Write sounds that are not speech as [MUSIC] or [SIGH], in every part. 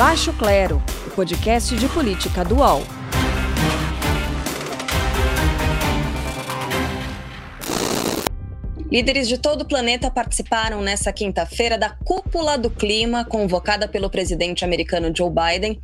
Baixo Clero, o podcast de política do Líderes de todo o planeta participaram nessa quinta-feira da Cúpula do Clima, convocada pelo presidente americano Joe Biden,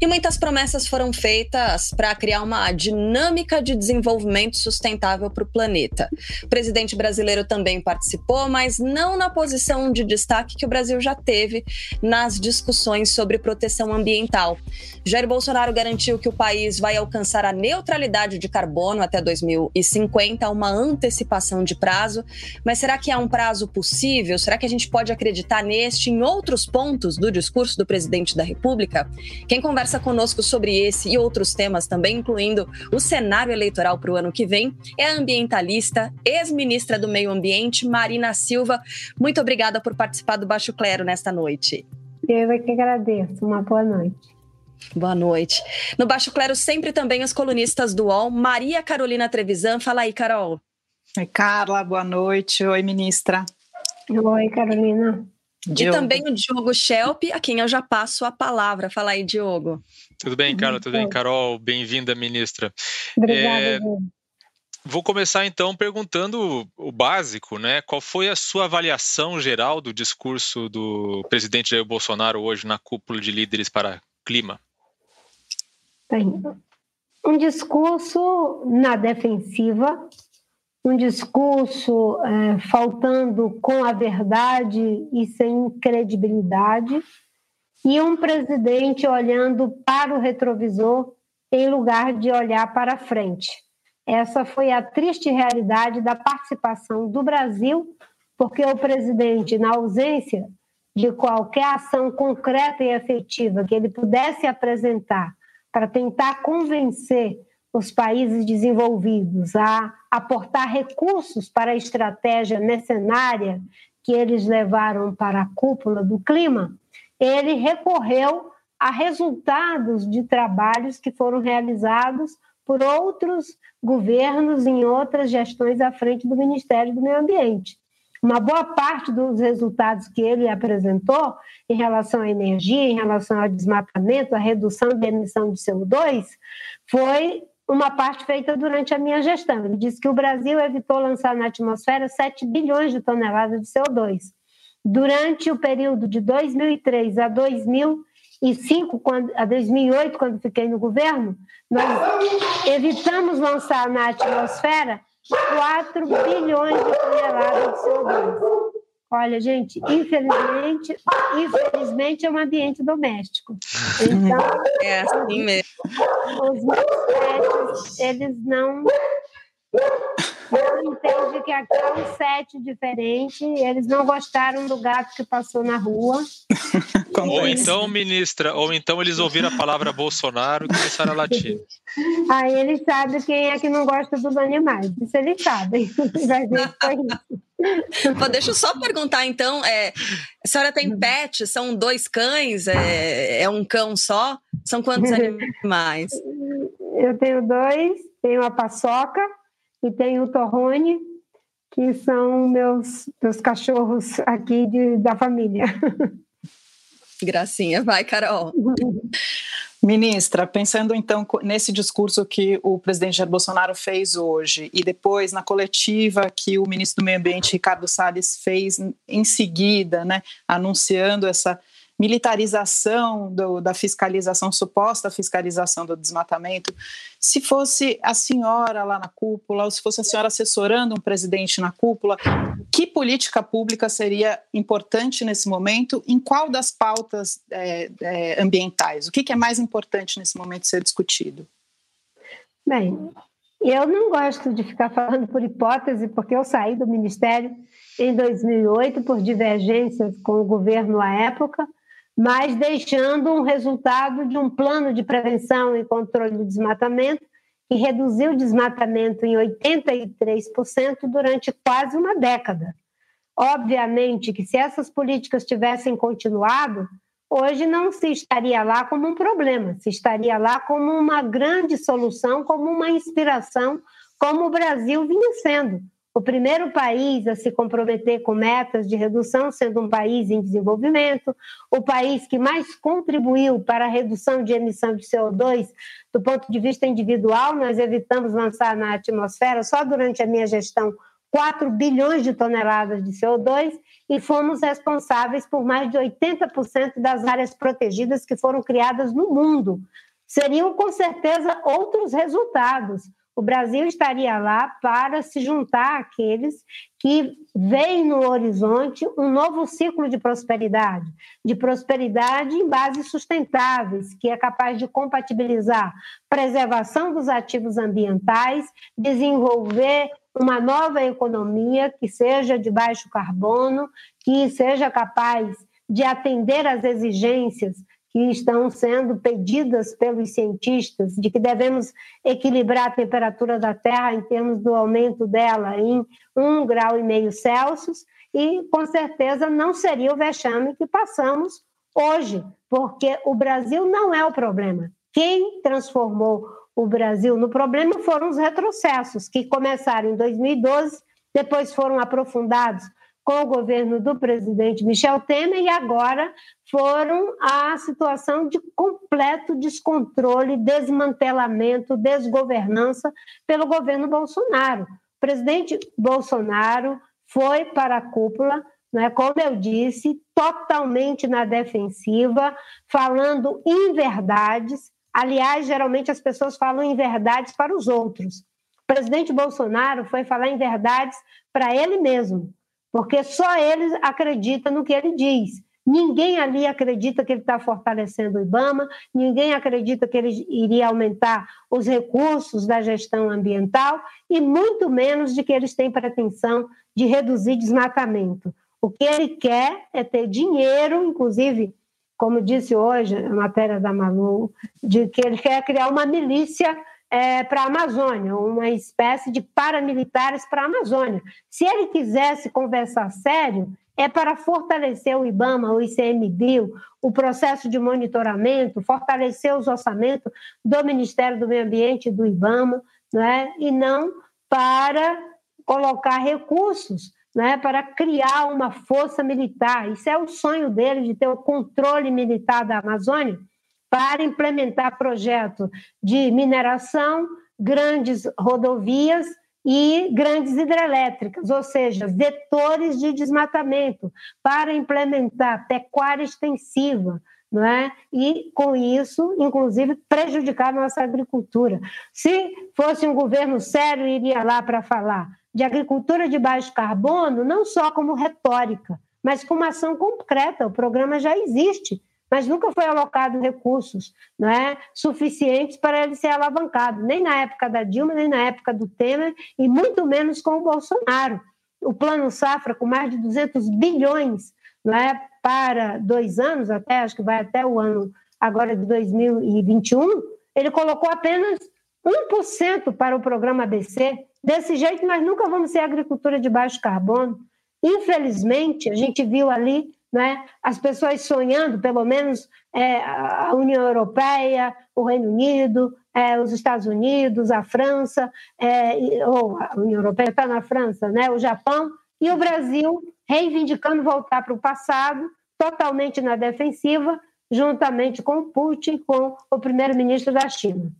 e muitas promessas foram feitas para criar uma dinâmica de desenvolvimento sustentável para o planeta. O presidente brasileiro também participou, mas não na posição de destaque que o Brasil já teve nas discussões sobre proteção ambiental. Jair Bolsonaro garantiu que o país vai alcançar a neutralidade de carbono até 2050, uma antecipação de prazo. Mas será que há um prazo possível? Será que a gente pode acreditar neste em outros pontos do discurso do presidente da República? Quem conversa conosco sobre esse e outros temas também, incluindo o cenário eleitoral para o ano que vem, é a ambientalista, ex-ministra do Meio Ambiente, Marina Silva. Muito obrigada por participar do Baixo Clero nesta noite. Eu é que agradeço. Uma boa noite. Boa noite. No Baixo Clero, sempre também os colunistas do UOL, Maria Carolina Trevisan. Fala aí, Carol. Oi, Carla, boa noite. Oi, ministra. Oi, Carolina. Diogo. E também o Diogo Schelp, a quem eu já passo a palavra. Fala aí, Diogo. Tudo bem, Carla? Tudo bem, Carol? Bem-vinda, ministra. Obrigada, é... Vou começar então perguntando o básico, né? Qual foi a sua avaliação geral do discurso do presidente Jair Bolsonaro hoje na cúpula de líderes para clima? Tem um discurso na defensiva, um discurso é, faltando com a verdade e sem credibilidade, e um presidente olhando para o retrovisor em lugar de olhar para frente. Essa foi a triste realidade da participação do Brasil, porque o presidente, na ausência de qualquer ação concreta e efetiva que ele pudesse apresentar para tentar convencer os países desenvolvidos a aportar recursos para a estratégia mercenária que eles levaram para a cúpula do clima, ele recorreu a resultados de trabalhos que foram realizados por outros governos em outras gestões à frente do Ministério do Meio Ambiente. Uma boa parte dos resultados que ele apresentou em relação à energia, em relação ao desmatamento, à redução da emissão de CO2, foi uma parte feita durante a minha gestão. Ele disse que o Brasil evitou lançar na atmosfera 7 bilhões de toneladas de CO2. Durante o período de 2003 a 2005, quando, a 2008, quando fiquei no governo, nós evitamos lançar na atmosfera 4 bilhões de toneladas de CO2. Olha, gente, infelizmente, infelizmente é um ambiente doméstico. Então, é assim mesmo. Os meus pets, eles não não entende que aqui é um set diferente, eles não gostaram do gato que passou na rua. [LAUGHS] ou então, ministra, ou então eles ouviram a palavra Bolsonaro e começaram a latir. [LAUGHS] Aí eles sabem quem é que não gosta dos animais. Isso eles sabem. [LAUGHS] Vai ver foi isso. deixa eu só perguntar, então, é, a senhora tem pet? São dois cães? É, é um cão só? São quantos animais? Eu tenho dois, tenho a paçoca, e tem o Torrone, que são meus, meus cachorros aqui de, da família. [LAUGHS] Gracinha, vai, Carol. Ministra, pensando então nesse discurso que o presidente Jair Bolsonaro fez hoje e depois na coletiva que o ministro do Meio Ambiente Ricardo Salles fez em seguida, né, anunciando essa militarização do, da fiscalização, suposta fiscalização do desmatamento, se fosse a senhora lá na cúpula, ou se fosse a senhora assessorando um presidente na cúpula, que política pública seria importante nesse momento? Em qual das pautas é, é, ambientais? O que, que é mais importante nesse momento ser discutido? Bem, eu não gosto de ficar falando por hipótese, porque eu saí do Ministério em 2008 por divergências com o governo à época mas deixando um resultado de um plano de prevenção e controle do desmatamento que reduziu o desmatamento em 83% durante quase uma década. Obviamente que se essas políticas tivessem continuado, hoje não se estaria lá como um problema, se estaria lá como uma grande solução, como uma inspiração, como o Brasil vinha sendo. O primeiro país a se comprometer com metas de redução, sendo um país em desenvolvimento, o país que mais contribuiu para a redução de emissão de CO2 do ponto de vista individual, nós evitamos lançar na atmosfera, só durante a minha gestão, 4 bilhões de toneladas de CO2 e fomos responsáveis por mais de 80% das áreas protegidas que foram criadas no mundo. Seriam, com certeza, outros resultados. O Brasil estaria lá para se juntar àqueles que veem no horizonte um novo ciclo de prosperidade, de prosperidade em bases sustentáveis, que é capaz de compatibilizar preservação dos ativos ambientais, desenvolver uma nova economia que seja de baixo carbono, que seja capaz de atender às exigências que estão sendo pedidas pelos cientistas, de que devemos equilibrar a temperatura da Terra em termos do aumento dela em um grau e meio Celsius, e com certeza não seria o vexame que passamos hoje, porque o Brasil não é o problema. Quem transformou o Brasil no problema foram os retrocessos, que começaram em 2012, depois foram aprofundados com o governo do presidente Michel Temer e agora foram a situação de completo descontrole, desmantelamento, desgovernança pelo governo Bolsonaro. O presidente Bolsonaro foi para a cúpula, né, como eu disse, totalmente na defensiva, falando inverdades, Aliás, geralmente as pessoas falam em verdades para os outros. O presidente Bolsonaro foi falar em verdades para ele mesmo, porque só ele acredita no que ele diz. Ninguém ali acredita que ele está fortalecendo o IBAMA, ninguém acredita que ele iria aumentar os recursos da gestão ambiental e muito menos de que eles têm pretensão de reduzir desmatamento. O que ele quer é ter dinheiro, inclusive como disse hoje a matéria da Malu, de que ele quer criar uma milícia é, para a Amazônia, uma espécie de paramilitares para a Amazônia. Se ele quisesse conversar sério, é para fortalecer o IBAMA, o ICMBio, o processo de monitoramento, fortalecer os orçamentos do Ministério do Meio Ambiente e do IBAMA, não é? e não para colocar recursos né, para criar uma força militar. Isso é o sonho dele, de ter o controle militar da Amazônia, para implementar projeto de mineração, grandes rodovias e grandes hidrelétricas, ou seja, vetores de desmatamento, para implementar pecuária extensiva, não é? E com isso, inclusive, prejudicar nossa agricultura. Se fosse um governo sério, iria lá para falar de agricultura de baixo carbono, não só como retórica, mas como ação concreta. O programa já existe, mas nunca foi alocado recursos não é, suficientes para ele ser alavancado, nem na época da Dilma, nem na época do Temer, e muito menos com o Bolsonaro. O Plano Safra, com mais de 200 bilhões não é, para dois anos, até acho que vai até o ano agora de 2021, ele colocou apenas 1% para o programa ABC, Desse jeito, nós nunca vamos ser agricultura de baixo carbono. Infelizmente, a gente viu ali né, as pessoas sonhando, pelo menos é, a União Europeia, o Reino Unido, é, os Estados Unidos, a França, é, ou a União Europeia está na França, né, o Japão, e o Brasil reivindicando voltar para o passado, totalmente na defensiva, juntamente com o Putin, com o primeiro-ministro da China.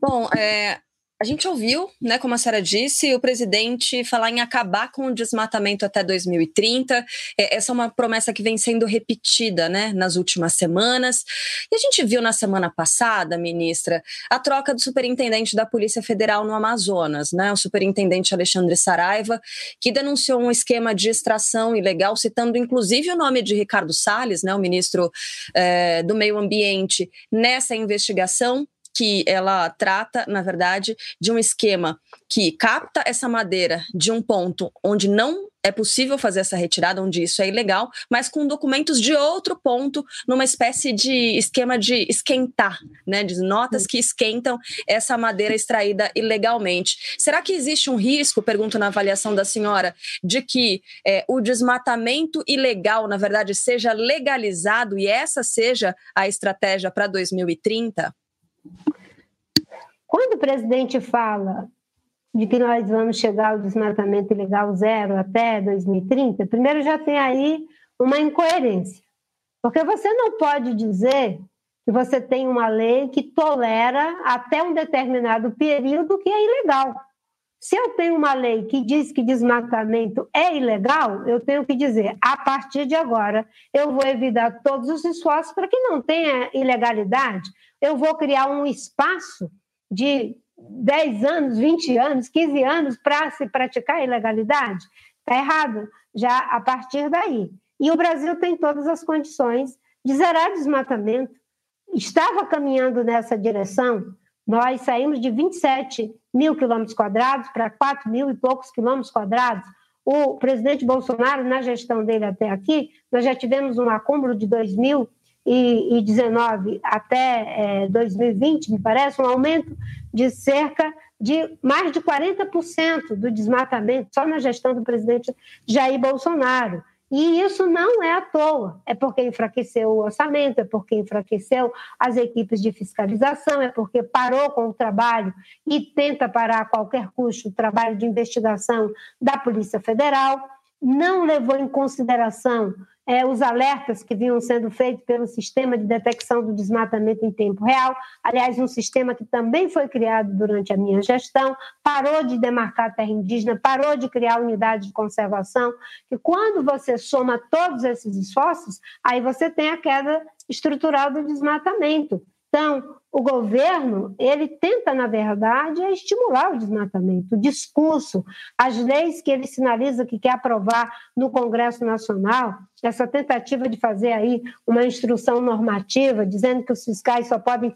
Bom, é, a gente ouviu, né, como a senhora disse, o presidente falar em acabar com o desmatamento até 2030. É, essa é uma promessa que vem sendo repetida né, nas últimas semanas. E a gente viu na semana passada, ministra, a troca do superintendente da Polícia Federal no Amazonas, né, o superintendente Alexandre Saraiva, que denunciou um esquema de extração ilegal, citando inclusive o nome de Ricardo Salles, né, o ministro é, do Meio Ambiente, nessa investigação que ela trata, na verdade, de um esquema que capta essa madeira de um ponto onde não é possível fazer essa retirada, onde isso é ilegal, mas com documentos de outro ponto, numa espécie de esquema de esquentar, né, de notas que esquentam essa madeira extraída ilegalmente. Será que existe um risco, pergunto na avaliação da senhora, de que é, o desmatamento ilegal, na verdade, seja legalizado e essa seja a estratégia para 2030? Quando o presidente fala de que nós vamos chegar ao desmatamento ilegal zero até 2030, primeiro já tem aí uma incoerência. Porque você não pode dizer que você tem uma lei que tolera até um determinado período que é ilegal. Se eu tenho uma lei que diz que desmatamento é ilegal, eu tenho que dizer, a partir de agora, eu vou evitar todos os esforços para que não tenha ilegalidade. Eu vou criar um espaço de 10 anos, 20 anos, 15 anos para se praticar ilegalidade. Está errado, já a partir daí. E o Brasil tem todas as condições de zerar desmatamento. Estava caminhando nessa direção, nós saímos de 27 mil quilômetros quadrados para 4 mil e poucos quilômetros quadrados. O presidente Bolsonaro, na gestão dele até aqui, nós já tivemos um acúmulo de 2019 até é, 2020, me parece, um aumento de cerca de mais de 40% do desmatamento só na gestão do presidente Jair Bolsonaro. E isso não é à toa, é porque enfraqueceu o orçamento, é porque enfraqueceu as equipes de fiscalização, é porque parou com o trabalho e tenta parar a qualquer custo o trabalho de investigação da Polícia Federal, não levou em consideração é, os alertas que vinham sendo feitos pelo sistema de detecção do desmatamento em tempo real, aliás, um sistema que também foi criado durante a minha gestão, parou de demarcar terra indígena, parou de criar unidade de conservação, que quando você soma todos esses esforços, aí você tem a queda estrutural do desmatamento. Então, o governo, ele tenta, na verdade, estimular o desmatamento, o discurso, as leis que ele sinaliza que quer aprovar no Congresso Nacional, essa tentativa de fazer aí uma instrução normativa, dizendo que os fiscais só podem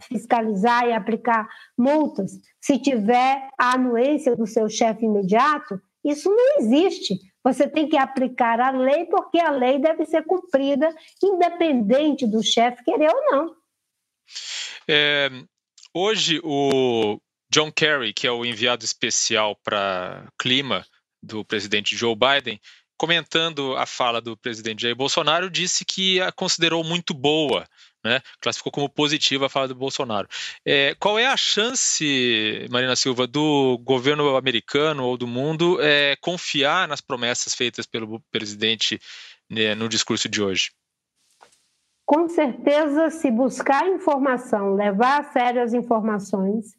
fiscalizar e aplicar multas se tiver a anuência do seu chefe imediato, isso não existe. Você tem que aplicar a lei porque a lei deve ser cumprida, independente do chefe querer ou não. É, hoje, o John Kerry, que é o enviado especial para clima do presidente Joe Biden, comentando a fala do presidente Jair Bolsonaro, disse que a considerou muito boa, né? classificou como positiva a fala do Bolsonaro. É, qual é a chance, Marina Silva, do governo americano ou do mundo é, confiar nas promessas feitas pelo presidente né, no discurso de hoje? Com certeza, se buscar informação, levar a sério as informações,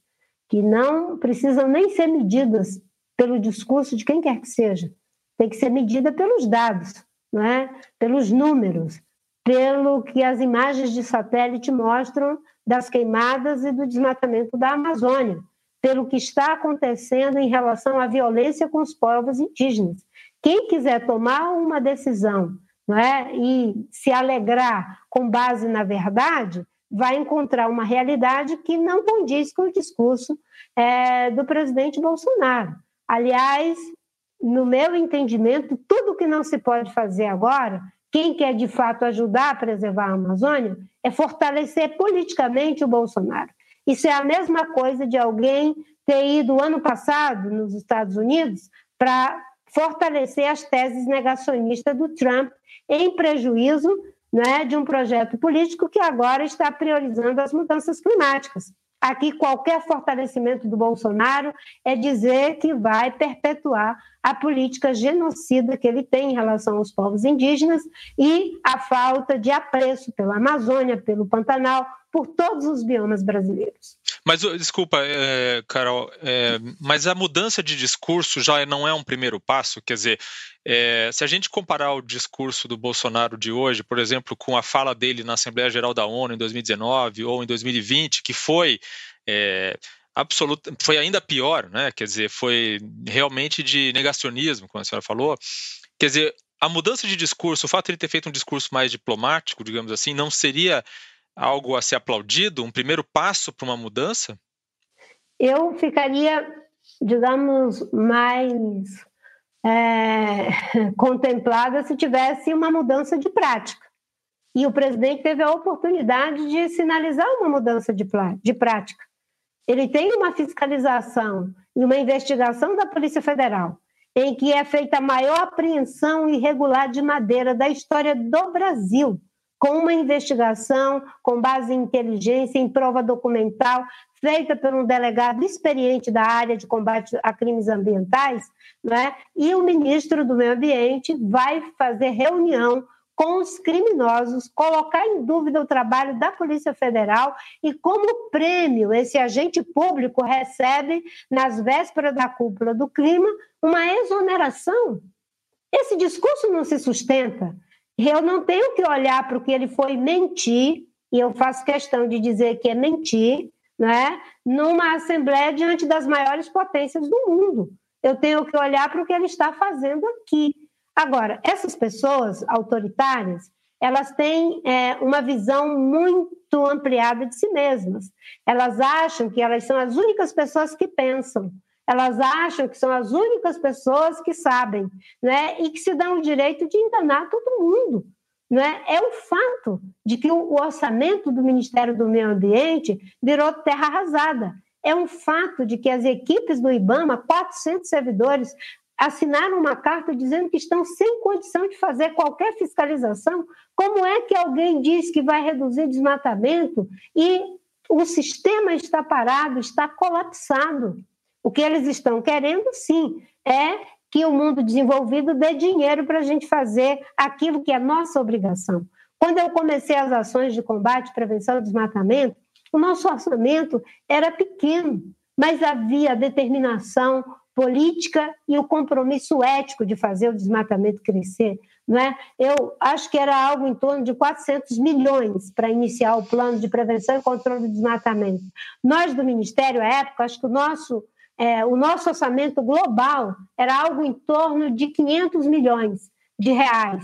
que não precisam nem ser medidas pelo discurso de quem quer que seja, tem que ser medida pelos dados, não é? pelos números, pelo que as imagens de satélite mostram das queimadas e do desmatamento da Amazônia, pelo que está acontecendo em relação à violência com os povos indígenas. Quem quiser tomar uma decisão não é? e se alegrar com base na verdade, vai encontrar uma realidade que não condiz com o discurso é, do presidente Bolsonaro. Aliás, no meu entendimento, tudo que não se pode fazer agora, quem quer de fato ajudar a preservar a Amazônia, é fortalecer politicamente o Bolsonaro. Isso é a mesma coisa de alguém ter ido ano passado nos Estados Unidos para fortalecer as teses negacionistas do Trump em prejuízo né, de um projeto político que agora está priorizando as mudanças climáticas. Aqui, qualquer fortalecimento do Bolsonaro é dizer que vai perpetuar a política genocida que ele tem em relação aos povos indígenas e a falta de apreço pela Amazônia, pelo Pantanal, por todos os biomas brasileiros. Mas, desculpa, é, Carol, é, mas a mudança de discurso já não é um primeiro passo? Quer dizer, é, se a gente comparar o discurso do Bolsonaro de hoje, por exemplo, com a fala dele na Assembleia Geral da ONU em 2019 ou em 2020, que foi é, absoluta, foi ainda pior, né? Quer dizer, foi realmente de negacionismo, como a senhora falou. Quer dizer, a mudança de discurso, o fato de ele ter feito um discurso mais diplomático, digamos assim, não seria algo a ser aplaudido, um primeiro passo para uma mudança? Eu ficaria, digamos, mais é, [LAUGHS] contemplada se tivesse uma mudança de prática. E o presidente teve a oportunidade de sinalizar uma mudança de, de prática. Ele tem uma fiscalização e uma investigação da Polícia Federal, em que é feita a maior apreensão irregular de madeira da história do Brasil com uma investigação com base em inteligência, em prova documental, feita por um delegado experiente da área de combate a crimes ambientais, né? e o ministro do Meio Ambiente vai fazer reunião com os criminosos, colocar em dúvida o trabalho da Polícia Federal e como prêmio esse agente público recebe, nas vésperas da cúpula do clima, uma exoneração. Esse discurso não se sustenta. Eu não tenho que olhar para o que ele foi mentir, e eu faço questão de dizer que é mentir, né, numa Assembleia diante das maiores potências do mundo. Eu tenho que olhar para o que ele está fazendo aqui. Agora, essas pessoas autoritárias, elas têm é, uma visão muito ampliada de si mesmas. Elas acham que elas são as únicas pessoas que pensam. Elas acham que são as únicas pessoas que sabem, né? E que se dão o direito de enganar todo mundo. Né? É o fato de que o orçamento do Ministério do Meio Ambiente virou terra arrasada. É um fato de que as equipes do IBAMA, 400 servidores, assinaram uma carta dizendo que estão sem condição de fazer qualquer fiscalização. Como é que alguém diz que vai reduzir desmatamento e o sistema está parado, está colapsado? O que eles estão querendo, sim, é que o mundo desenvolvido dê dinheiro para a gente fazer aquilo que é nossa obrigação. Quando eu comecei as ações de combate e prevenção ao desmatamento, o nosso orçamento era pequeno, mas havia determinação, política e o compromisso ético de fazer o desmatamento crescer. Não é? Eu acho que era algo em torno de 400 milhões para iniciar o plano de prevenção e controle do desmatamento. Nós, do Ministério, à época, acho que o nosso, é, o nosso orçamento global era algo em torno de 500 milhões de reais.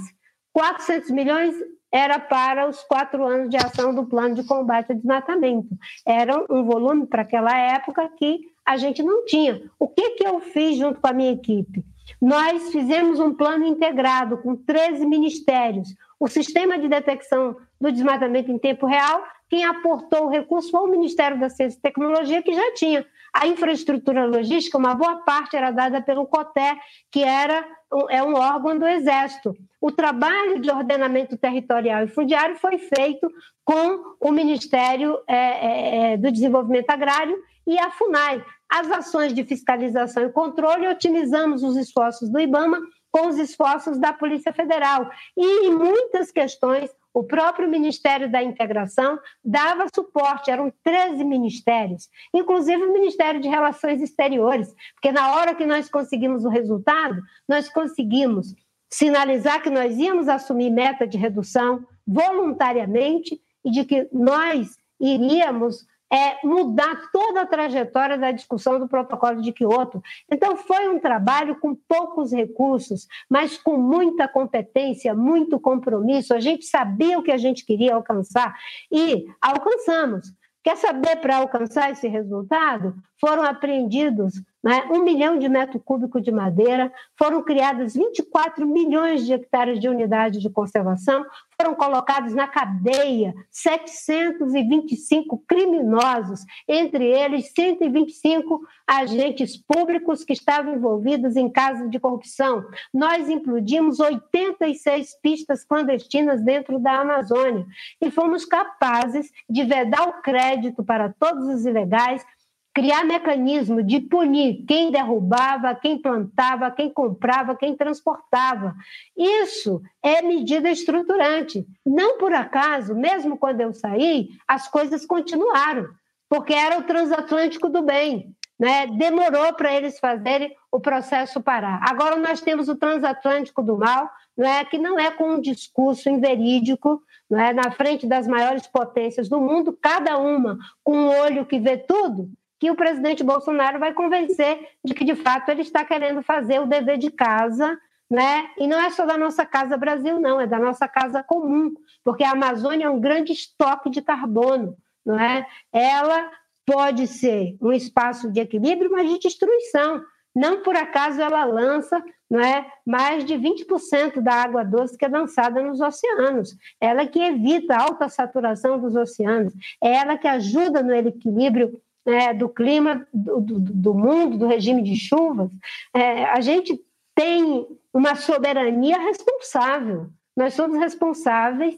400 milhões era para os quatro anos de ação do plano de combate ao desmatamento. Era um volume para aquela época que a gente não tinha. O que, que eu fiz junto com a minha equipe? Nós fizemos um plano integrado com 13 ministérios. O sistema de detecção do desmatamento em tempo real, quem aportou o recurso foi o Ministério da Ciência e Tecnologia, que já tinha. A infraestrutura logística, uma boa parte era dada pelo COTÉ, que era, é um órgão do Exército. O trabalho de ordenamento territorial e fundiário foi feito com o Ministério é, é, é do Desenvolvimento Agrário e a FUNAI. As ações de fiscalização e controle, otimizamos os esforços do IBAMA com os esforços da Polícia Federal. E em muitas questões, o próprio Ministério da Integração dava suporte, eram 13 ministérios, inclusive o Ministério de Relações Exteriores, porque na hora que nós conseguimos o resultado, nós conseguimos sinalizar que nós íamos assumir meta de redução voluntariamente e de que nós iríamos é, mudar toda a trajetória da discussão do protocolo de Quioto. Então, foi um trabalho com poucos recursos, mas com muita competência, muito compromisso. A gente sabia o que a gente queria alcançar e alcançamos. Quer saber para alcançar esse resultado? Foram apreendidos né, um milhão de metro cúbico de madeira, foram criadas 24 milhões de hectares de unidades de conservação, foram colocados na cadeia 725 criminosos, entre eles 125 agentes públicos que estavam envolvidos em casos de corrupção. Nós implodimos 86 pistas clandestinas dentro da Amazônia e fomos capazes de vedar o crédito para todos os ilegais criar mecanismo de punir quem derrubava, quem plantava, quem comprava, quem transportava. Isso é medida estruturante. Não por acaso, mesmo quando eu saí, as coisas continuaram, porque era o transatlântico do bem. Né? Demorou para eles fazerem o processo parar. Agora nós temos o transatlântico do mal, não é que não é com um discurso inverídico, não é na frente das maiores potências do mundo, cada uma com um olho que vê tudo, que o presidente Bolsonaro vai convencer de que, de fato, ele está querendo fazer o dever de casa, né? E não é só da nossa casa Brasil, não, é da nossa casa comum, porque a Amazônia é um grande estoque de carbono, não é? Ela pode ser um espaço de equilíbrio, mas de destruição. Não por acaso ela lança não é, mais de 20% da água doce que é lançada nos oceanos. Ela que evita a alta saturação dos oceanos, é ela que ajuda no equilíbrio né, do clima do, do, do, mundo, do regime de chuvas, é, a gente tem uma soberania responsável. Nós somos responsáveis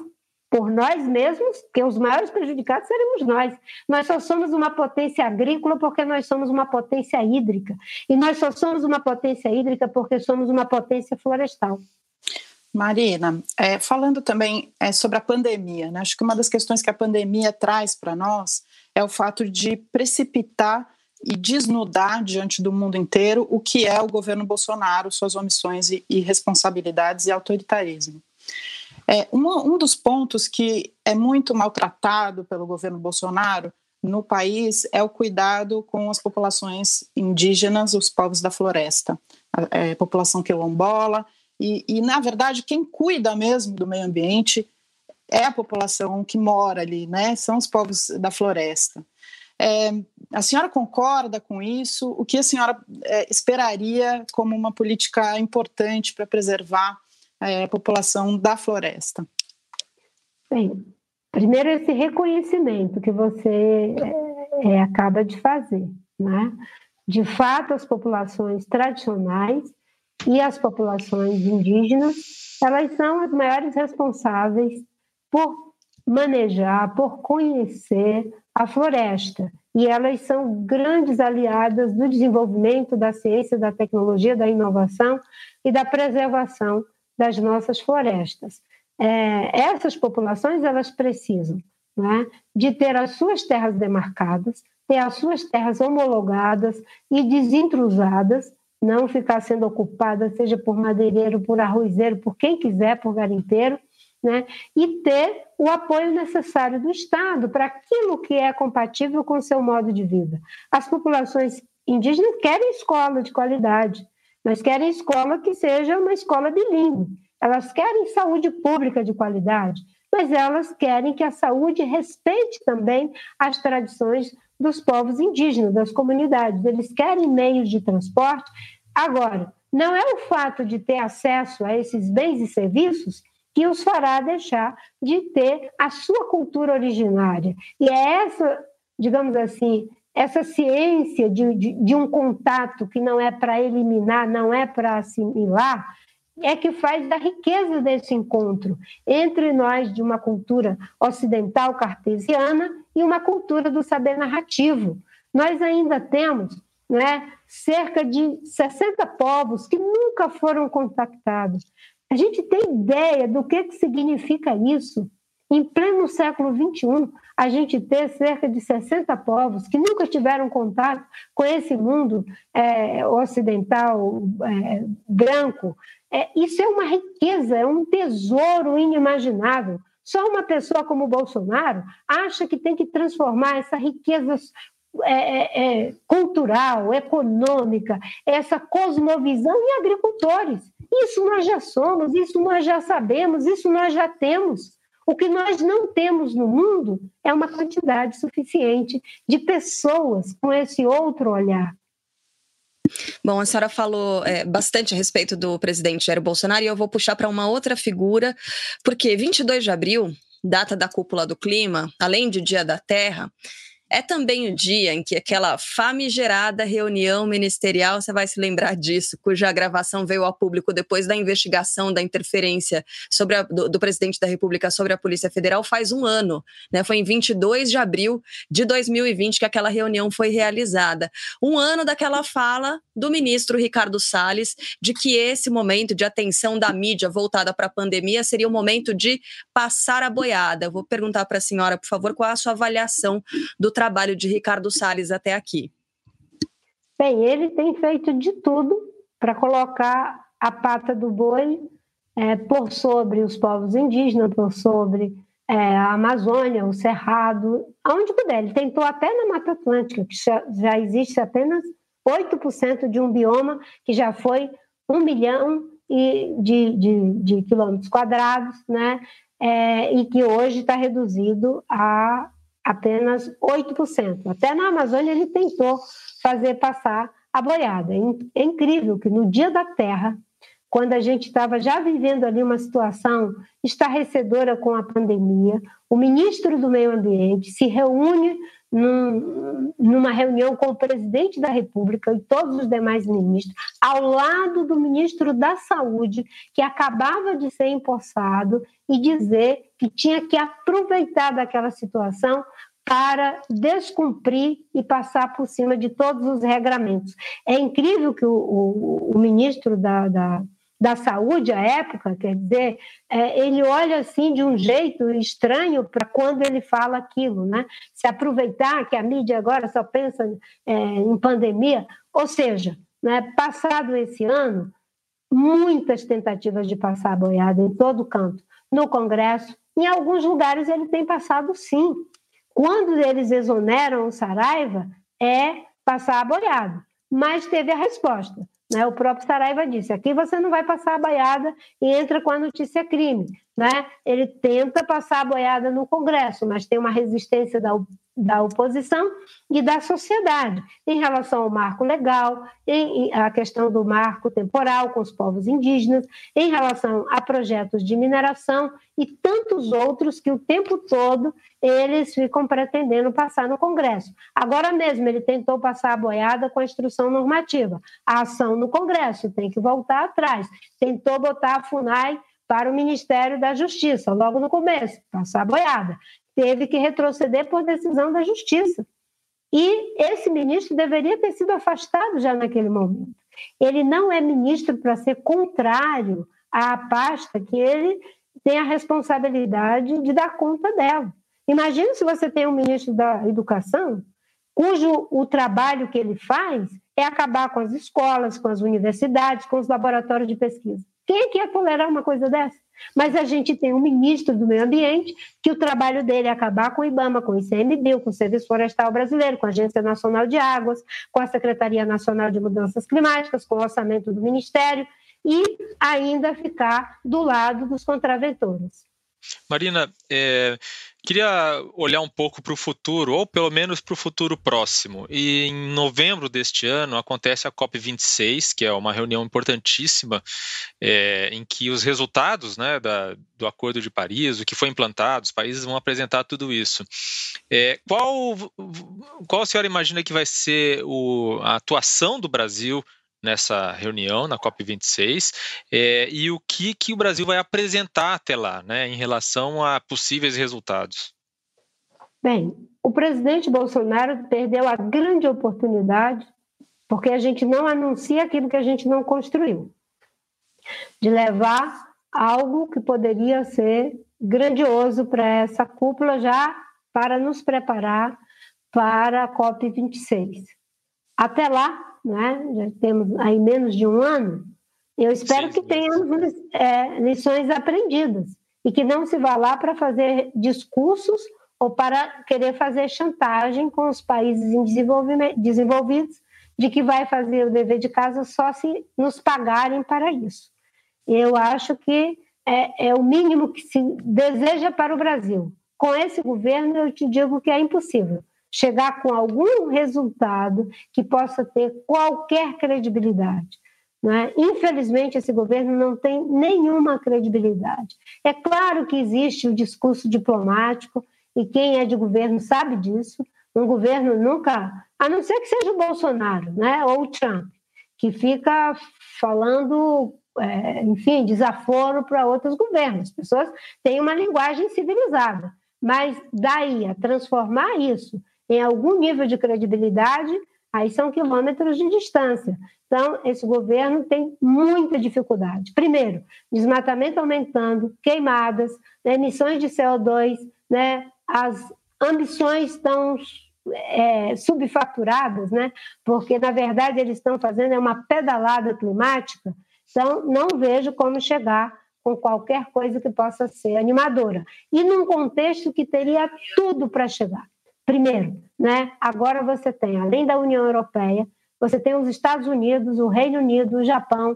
por nós mesmos, que os maiores prejudicados seremos nós. Nós só somos uma potência agrícola porque nós somos uma potência hídrica. E nós só somos uma potência hídrica porque somos uma potência florestal. Marina, é, falando também é, sobre a pandemia, né? acho que uma das questões que a pandemia traz para nós é o fato de precipitar e desnudar diante do mundo inteiro o que é o governo Bolsonaro, suas omissões e, e responsabilidades e autoritarismo. É, um, dos pontos que é muito maltratado pelo governo Bolsonaro no país é o cuidado com as populações indígenas, os povos da floresta, a, é, população quilombola, e, e, na verdade, quem cuida mesmo do meio ambiente é a população que mora ali, né? São os povos da floresta. É, a senhora concorda com isso? O que a senhora é, esperaria como uma política importante para preservar é, a população da floresta? Bem, primeiro esse reconhecimento que você é, é, acaba de fazer, né? De fato, as populações tradicionais e as populações indígenas, elas são as maiores responsáveis por manejar, por conhecer a floresta. E elas são grandes aliadas do desenvolvimento da ciência, da tecnologia, da inovação e da preservação das nossas florestas. É, essas populações elas precisam né, de ter as suas terras demarcadas, ter as suas terras homologadas e desintrusadas, não ficar sendo ocupada, seja por madeireiro, por arrozeiro, por quem quiser, por garimpeiro, né, e ter o apoio necessário do Estado para aquilo que é compatível com o seu modo de vida. As populações indígenas querem escola de qualidade, mas querem escola que seja uma escola bilíngue. Elas querem saúde pública de qualidade, mas elas querem que a saúde respeite também as tradições dos povos indígenas, das comunidades. Eles querem meios de transporte. Agora, não é o fato de ter acesso a esses bens e serviços que os fará deixar de ter a sua cultura originária. E é essa, digamos assim, essa ciência de, de, de um contato que não é para eliminar, não é para assimilar, é que faz da riqueza desse encontro entre nós de uma cultura ocidental cartesiana e uma cultura do saber narrativo. Nós ainda temos né, cerca de 60 povos que nunca foram contactados. A gente tem ideia do que, que significa isso? Em pleno século XXI, a gente ter cerca de 60 povos que nunca tiveram contato com esse mundo é, ocidental é, branco, é, isso é uma riqueza, é um tesouro inimaginável. Só uma pessoa como Bolsonaro acha que tem que transformar essa riqueza é, é, é, cultural, econômica, essa cosmovisão em agricultores. Isso nós já somos, isso nós já sabemos, isso nós já temos. O que nós não temos no mundo é uma quantidade suficiente de pessoas com esse outro olhar. Bom, a senhora falou é, bastante a respeito do presidente Jair Bolsonaro e eu vou puxar para uma outra figura, porque 22 de abril, data da cúpula do clima, além de Dia da Terra, é também o dia em que aquela famigerada reunião ministerial, você vai se lembrar disso, cuja gravação veio ao público depois da investigação da interferência sobre a, do, do, presidente da República sobre a Polícia Federal faz um ano. Né? Foi em 22 de abril de 2020 que aquela reunião foi realizada. Um ano daquela fala do ministro Ricardo Salles de que esse momento de atenção da mídia voltada para a pandemia seria o momento de passar a boiada. Vou perguntar para a senhora, por favor, qual é a sua avaliação do trabalho de Ricardo Salles até aqui? Bem, ele tem feito de tudo para colocar a pata do boi é, por sobre os povos indígenas, por sobre é, a Amazônia, o Cerrado, aonde puder. Ele tentou até na Mata Atlântica, que já, já existe apenas 8% de um bioma que já foi um milhão de, de, de quilômetros quadrados, né? É, e que hoje está reduzido a apenas 8%. Até na Amazônia ele tentou fazer passar a boiada. É incrível que no dia da Terra, quando a gente estava já vivendo ali uma situação estarrecedora com a pandemia, o ministro do Meio Ambiente se reúne num, numa reunião com o presidente da República e todos os demais ministros, ao lado do ministro da Saúde, que acabava de ser empossado, e dizer que tinha que aproveitar daquela situação para descumprir e passar por cima de todos os regramentos. É incrível que o, o, o ministro da, da, da Saúde, à época, quer dizer, é, ele olha assim de um jeito estranho para quando ele fala aquilo, né? Se aproveitar que a mídia agora só pensa é, em pandemia, ou seja, né, passado esse ano, muitas tentativas de passar a boiada em todo canto, no Congresso, em alguns lugares ele tem passado sim, quando eles exoneram o Saraiva, é passar a boiada. Mas teve a resposta. Né? O próprio Saraiva disse: aqui você não vai passar a boiada e entra com a notícia crime. Né? Ele tenta passar a boiada no Congresso, mas tem uma resistência da, da oposição e da sociedade em relação ao marco legal, em, em, a questão do marco temporal com os povos indígenas, em relação a projetos de mineração e tantos outros que o tempo todo eles ficam pretendendo passar no Congresso. Agora mesmo ele tentou passar a boiada com a instrução normativa. A ação no Congresso tem que voltar atrás. Tentou botar a FUNAI para o Ministério da Justiça, logo no começo, passar a boiada teve que retroceder por decisão da justiça. E esse ministro deveria ter sido afastado já naquele momento. Ele não é ministro para ser contrário à pasta que ele tem a responsabilidade de dar conta dela. Imagina se você tem um ministro da Educação cujo o trabalho que ele faz é acabar com as escolas, com as universidades, com os laboratórios de pesquisa. Quem é que ia tolerar uma coisa dessa? Mas a gente tem um ministro do meio ambiente que o trabalho dele é acabar com o IBAMA, com o ICMBio, com o Serviço Florestal Brasileiro, com a Agência Nacional de Águas, com a Secretaria Nacional de Mudanças Climáticas, com o orçamento do Ministério e ainda ficar do lado dos contraventores. Marina, é, queria olhar um pouco para o futuro, ou pelo menos para o futuro próximo. E em novembro deste ano acontece a COP26, que é uma reunião importantíssima, é, em que os resultados né, da, do Acordo de Paris, o que foi implantado, os países vão apresentar tudo isso. É, qual, qual a senhora imagina que vai ser o, a atuação do Brasil nessa reunião, na COP26, é, e o que, que o Brasil vai apresentar até lá, né, em relação a possíveis resultados? Bem, o presidente Bolsonaro perdeu a grande oportunidade, porque a gente não anuncia aquilo que a gente não construiu, de levar algo que poderia ser grandioso para essa cúpula já para nos preparar para a COP26. Até lá, né? já temos aí menos de um ano, eu espero Sim, que tenhamos é, lições aprendidas e que não se vá lá para fazer discursos ou para querer fazer chantagem com os países em desenvolvidos de que vai fazer o dever de casa só se nos pagarem para isso. Eu acho que é, é o mínimo que se deseja para o Brasil. Com esse governo, eu te digo que é impossível chegar com algum resultado que possa ter qualquer credibilidade. Né? Infelizmente, esse governo não tem nenhuma credibilidade. É claro que existe o discurso diplomático, e quem é de governo sabe disso. Um governo nunca, a não ser que seja o Bolsonaro né? ou o Trump, que fica falando, é, enfim, desaforo para outros governos. As pessoas têm uma linguagem civilizada, mas daí a transformar isso em algum nível de credibilidade, aí são quilômetros de distância. Então, esse governo tem muita dificuldade. Primeiro, desmatamento aumentando, queimadas, né, emissões de CO2, né, as ambições estão é, subfaturadas, né, porque, na verdade, eles estão fazendo é uma pedalada climática. Então, não vejo como chegar com qualquer coisa que possa ser animadora. E num contexto que teria tudo para chegar. Primeiro, né, agora você tem, além da União Europeia, você tem os Estados Unidos, o Reino Unido, o Japão,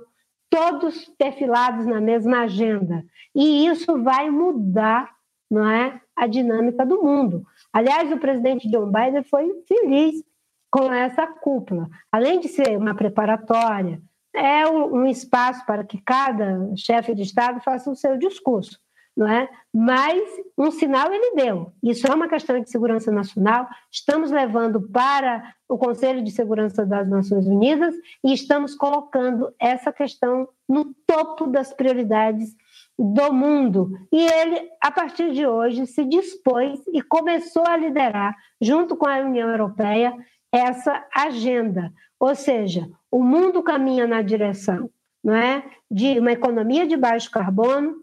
todos perfilados na mesma agenda. E isso vai mudar não é, a dinâmica do mundo. Aliás, o presidente John Biden foi feliz com essa cúpula. Além de ser uma preparatória, é um espaço para que cada chefe de Estado faça o seu discurso. Não é? Mas um sinal ele deu. Isso é uma questão de segurança nacional. Estamos levando para o Conselho de Segurança das Nações Unidas e estamos colocando essa questão no topo das prioridades do mundo. E ele, a partir de hoje, se dispôs e começou a liderar, junto com a União Europeia, essa agenda. Ou seja, o mundo caminha na direção não é? de uma economia de baixo carbono,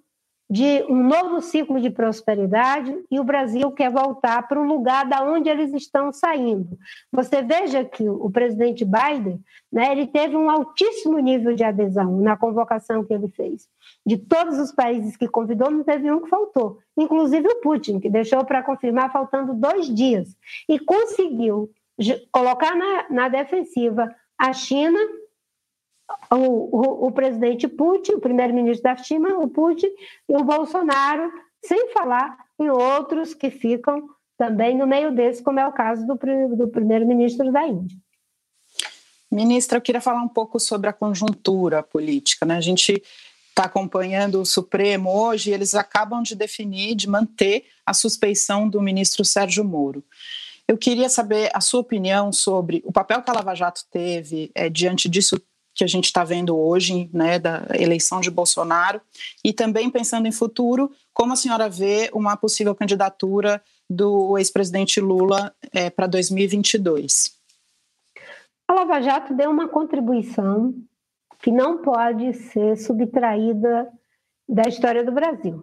de um novo ciclo de prosperidade e o Brasil quer voltar para o lugar da onde eles estão saindo. Você veja que o presidente Biden, né, ele teve um altíssimo nível de adesão na convocação que ele fez. De todos os países que convidou, não teve um que faltou, inclusive o Putin, que deixou para confirmar faltando dois dias e conseguiu colocar na, na defensiva a China o, o, o presidente Putin, o primeiro-ministro da China, o Putin, e o Bolsonaro, sem falar em outros que ficam também no meio desse, como é o caso do, do primeiro-ministro da Índia. Ministra, eu queria falar um pouco sobre a conjuntura política. Né? A gente está acompanhando o Supremo hoje e eles acabam de definir, de manter a suspeição do ministro Sérgio Moro. Eu queria saber a sua opinião sobre o papel que a Lava Jato teve é, diante disso que a gente está vendo hoje, né, da eleição de Bolsonaro, e também pensando em futuro, como a senhora vê uma possível candidatura do ex-presidente Lula é, para 2022? A Lava Jato deu uma contribuição que não pode ser subtraída da história do Brasil.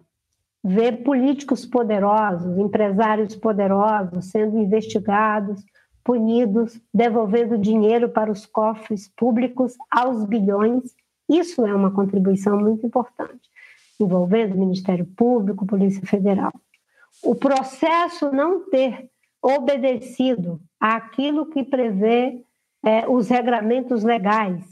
Ver políticos poderosos, empresários poderosos sendo investigados, punidos, devolvendo dinheiro para os cofres públicos aos bilhões. Isso é uma contribuição muito importante, envolvendo o Ministério Público, Polícia Federal. O processo não ter obedecido àquilo que prevê é, os regramentos legais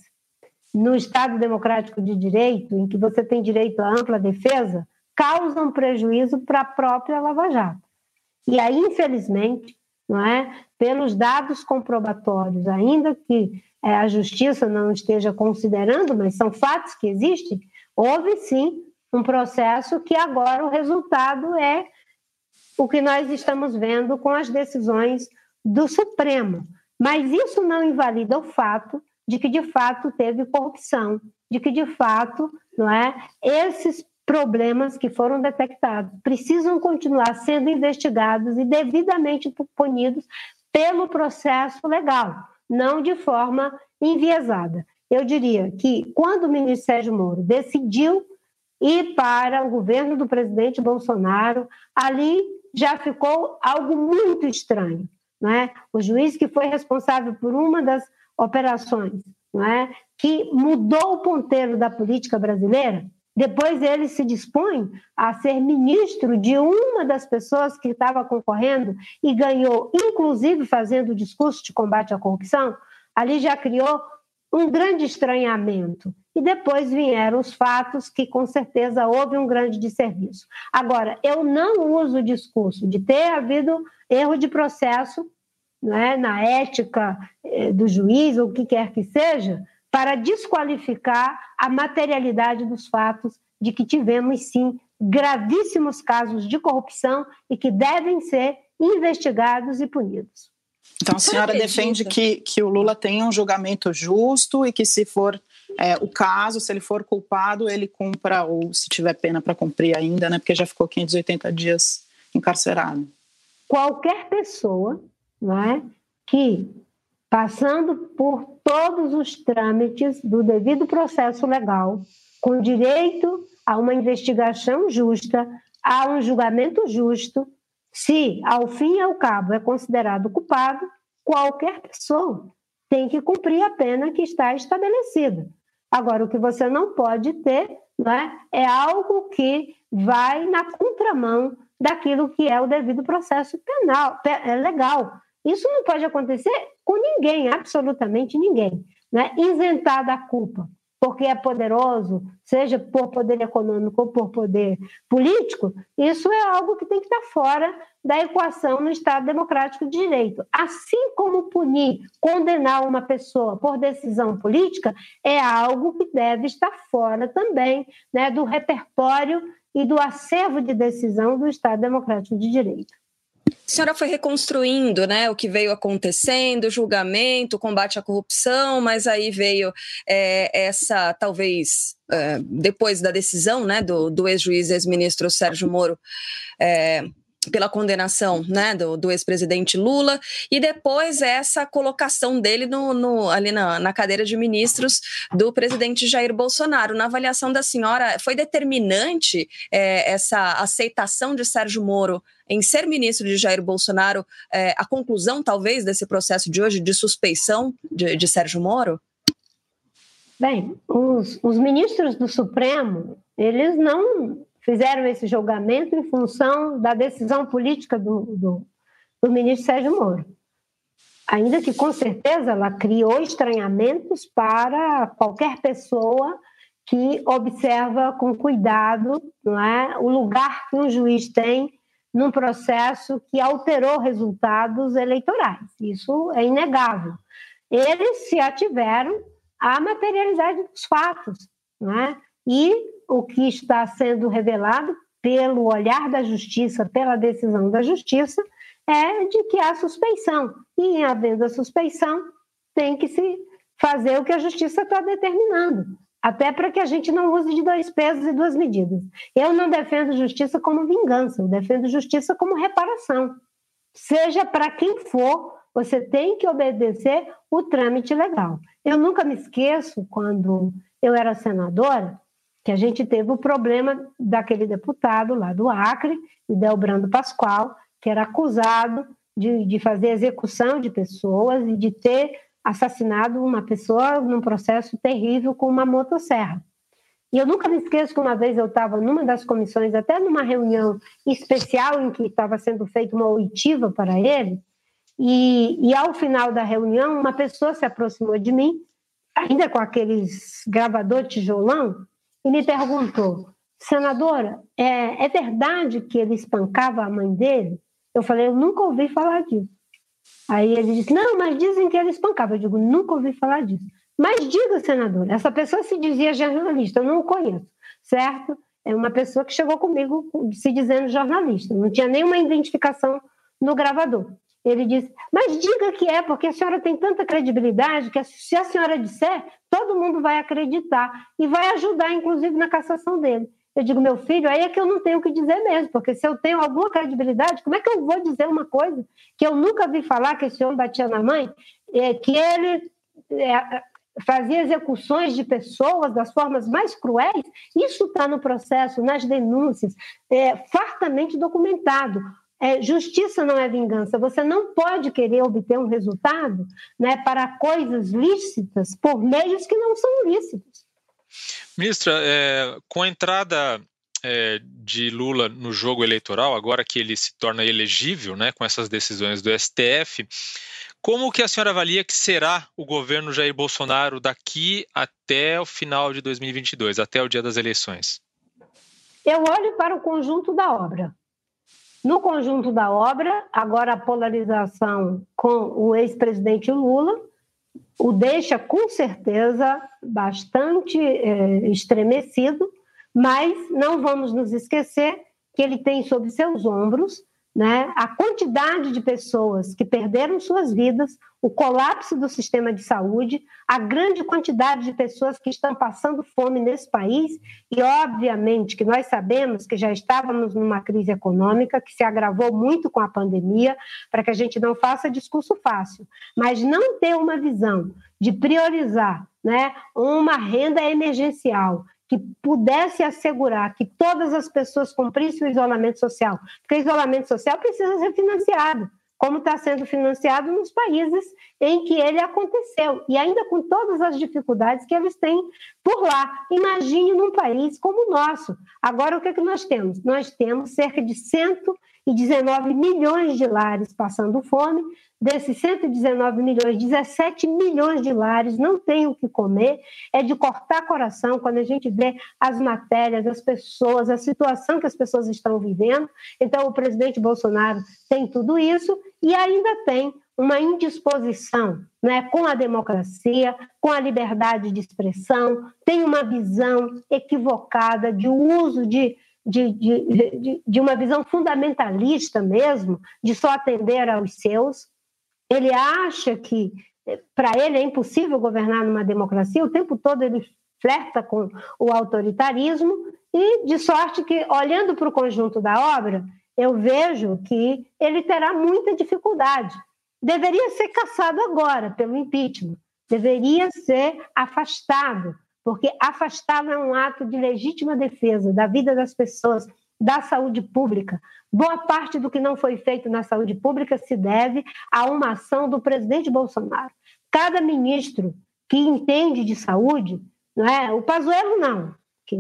no Estado Democrático de Direito, em que você tem direito à ampla defesa, causa um prejuízo para a própria Lava Jato. E aí, infelizmente, não é? pelos dados comprobatórios, ainda que é, a justiça não esteja considerando, mas são fatos que existem, houve sim um processo que agora o resultado é o que nós estamos vendo com as decisões do Supremo. Mas isso não invalida o fato de que de fato teve corrupção, de que de fato, não é, esses problemas que foram detectados precisam continuar sendo investigados e devidamente punidos pelo processo legal, não de forma enviesada. Eu diria que quando o ministro Sérgio Moro decidiu ir para o governo do presidente Bolsonaro, ali já ficou algo muito estranho. Não é? O juiz que foi responsável por uma das operações, não é? que mudou o ponteiro da política brasileira, depois ele se dispõe a ser ministro de uma das pessoas que estava concorrendo e ganhou, inclusive fazendo o discurso de combate à corrupção. Ali já criou um grande estranhamento. E depois vieram os fatos que, com certeza, houve um grande desserviço. Agora, eu não uso o discurso de ter havido erro de processo é, na ética eh, do juiz, ou o que quer que seja, para desqualificar a materialidade dos fatos de que tivemos, sim, gravíssimos casos de corrupção e que devem ser investigados e punidos. Então, a senhora defende que, que o Lula tenha um julgamento justo e que, se for é, o caso, se ele for culpado, ele cumpra, ou se tiver pena para cumprir ainda, né, porque já ficou 580 dias encarcerado. Qualquer pessoa não é, que passando por todos os trâmites do devido processo legal, com direito a uma investigação justa, a um julgamento justo, se, ao fim e ao cabo, é considerado culpado, qualquer pessoa tem que cumprir a pena que está estabelecida. Agora, o que você não pode ter né, é algo que vai na contramão daquilo que é o devido processo penal, é legal. Isso não pode acontecer com ninguém, absolutamente ninguém. Né? Isentar da culpa porque é poderoso, seja por poder econômico ou por poder político, isso é algo que tem que estar fora da equação no Estado Democrático de Direito. Assim como punir, condenar uma pessoa por decisão política, é algo que deve estar fora também né, do repertório e do acervo de decisão do Estado Democrático de Direito. A senhora foi reconstruindo né, o que veio acontecendo, julgamento, combate à corrupção, mas aí veio é, essa, talvez, é, depois da decisão né, do, do ex-juiz, ex-ministro Sérgio Moro, é, pela condenação né, do, do ex-presidente Lula, e depois essa colocação dele no, no ali na, na, cadeira de ministros do presidente Jair Bolsonaro. Na avaliação da senhora, foi determinante é, essa aceitação de Sérgio Moro em ser ministro de Jair Bolsonaro, é, a conclusão, talvez, desse processo de hoje de suspeição de, de Sérgio Moro? Bem, os, os ministros do Supremo, eles não fizeram esse julgamento em função da decisão política do, do, do ministro Sérgio Moro. Ainda que, com certeza, ela criou estranhamentos para qualquer pessoa que observa com cuidado não é, o lugar que um juiz tem num processo que alterou resultados eleitorais. Isso é inegável. Eles se ativeram à materialidade dos fatos. Não é? E o que está sendo revelado pelo olhar da justiça, pela decisão da justiça, é de que há suspeição. E, em havendo a suspeição, tem que se fazer o que a justiça está determinando. Até para que a gente não use de dois pesos e duas medidas. Eu não defendo justiça como vingança, eu defendo justiça como reparação. Seja para quem for, você tem que obedecer o trâmite legal. Eu nunca me esqueço, quando eu era senadora, que a gente teve o problema daquele deputado lá do Acre, Delbrando Pascoal, que era acusado de, de fazer execução de pessoas e de ter assassinado uma pessoa num processo terrível com uma motosserra. E eu nunca me esqueço que uma vez eu estava numa das comissões, até numa reunião especial em que estava sendo feita uma oitiva para ele, e, e ao final da reunião, uma pessoa se aproximou de mim, ainda com aqueles gravador tijolão, e me perguntou: senadora, é, é verdade que ele espancava a mãe dele? Eu falei: eu nunca ouvi falar disso. Aí ele disse: não, mas dizem que ele espancava. Eu digo: nunca ouvi falar disso. Mas diga, senadora, essa pessoa se dizia jornalista, eu não o conheço, certo? É uma pessoa que chegou comigo se dizendo jornalista, não tinha nenhuma identificação no gravador. Ele disse, mas diga que é, porque a senhora tem tanta credibilidade que se a senhora disser, todo mundo vai acreditar e vai ajudar, inclusive, na cassação dele. Eu digo, meu filho, aí é que eu não tenho o que dizer mesmo, porque se eu tenho alguma credibilidade, como é que eu vou dizer uma coisa que eu nunca vi falar que esse homem batia na mãe, é, que ele é, fazia execuções de pessoas das formas mais cruéis? Isso está no processo, nas denúncias, é, fartamente documentado. É, justiça não é vingança. Você não pode querer obter um resultado né, para coisas lícitas por meios que não são lícitos. Ministra, é, com a entrada é, de Lula no jogo eleitoral, agora que ele se torna elegível, né, com essas decisões do STF, como que a senhora avalia que será o governo Jair Bolsonaro daqui até o final de 2022, até o dia das eleições? Eu olho para o conjunto da obra. No conjunto da obra, agora a polarização com o ex-presidente Lula o deixa com certeza bastante é, estremecido, mas não vamos nos esquecer que ele tem sobre seus ombros né, a quantidade de pessoas que perderam suas vidas, o colapso do sistema de saúde, a grande quantidade de pessoas que estão passando fome nesse país, e obviamente que nós sabemos que já estávamos numa crise econômica que se agravou muito com a pandemia, para que a gente não faça discurso fácil, mas não ter uma visão de priorizar né, uma renda emergencial, que pudesse assegurar que todas as pessoas cumprissem o isolamento social, porque o isolamento social precisa ser financiado, como está sendo financiado nos países em que ele aconteceu, e ainda com todas as dificuldades que eles têm por lá. Imagine num país como o nosso. Agora, o que, é que nós temos? Nós temos cerca de 119 milhões de lares passando fome, desses 119 milhões, 17 milhões de lares não têm o que comer, é de cortar coração quando a gente vê as matérias, as pessoas, a situação que as pessoas estão vivendo. Então, o presidente Bolsonaro tem tudo isso e ainda tem uma indisposição né, com a democracia, com a liberdade de expressão, tem uma visão equivocada de uso de de, de, de uma visão fundamentalista mesmo, de só atender aos seus. Ele acha que para ele é impossível governar numa democracia, o tempo todo ele flerta com o autoritarismo, e de sorte que, olhando para o conjunto da obra, eu vejo que ele terá muita dificuldade. Deveria ser caçado agora pelo impeachment, deveria ser afastado, porque afastado é um ato de legítima defesa da vida das pessoas, da saúde pública. Boa parte do que não foi feito na saúde pública se deve a uma ação do presidente Bolsonaro. Cada ministro que entende de saúde, não é? o Pazuello não, que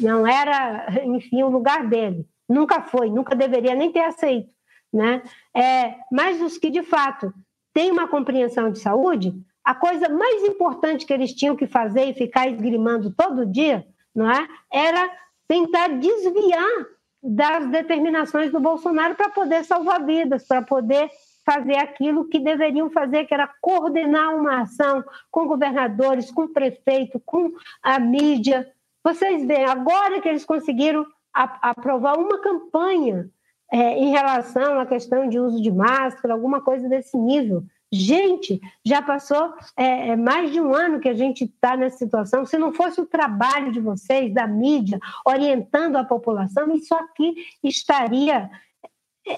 não era, enfim, o lugar dele. Nunca foi, nunca deveria nem ter aceito. Né? É, mas os que, de fato, têm uma compreensão de saúde, a coisa mais importante que eles tinham que fazer e ficar esgrimando todo dia não é? era tentar desviar das determinações do Bolsonaro para poder salvar vidas, para poder fazer aquilo que deveriam fazer, que era coordenar uma ação com governadores, com prefeito, com a mídia. Vocês veem, agora que eles conseguiram aprovar uma campanha é, em relação à questão de uso de máscara, alguma coisa desse nível. Gente, já passou é, é mais de um ano que a gente está nessa situação. Se não fosse o trabalho de vocês, da mídia, orientando a população, isso aqui estaria.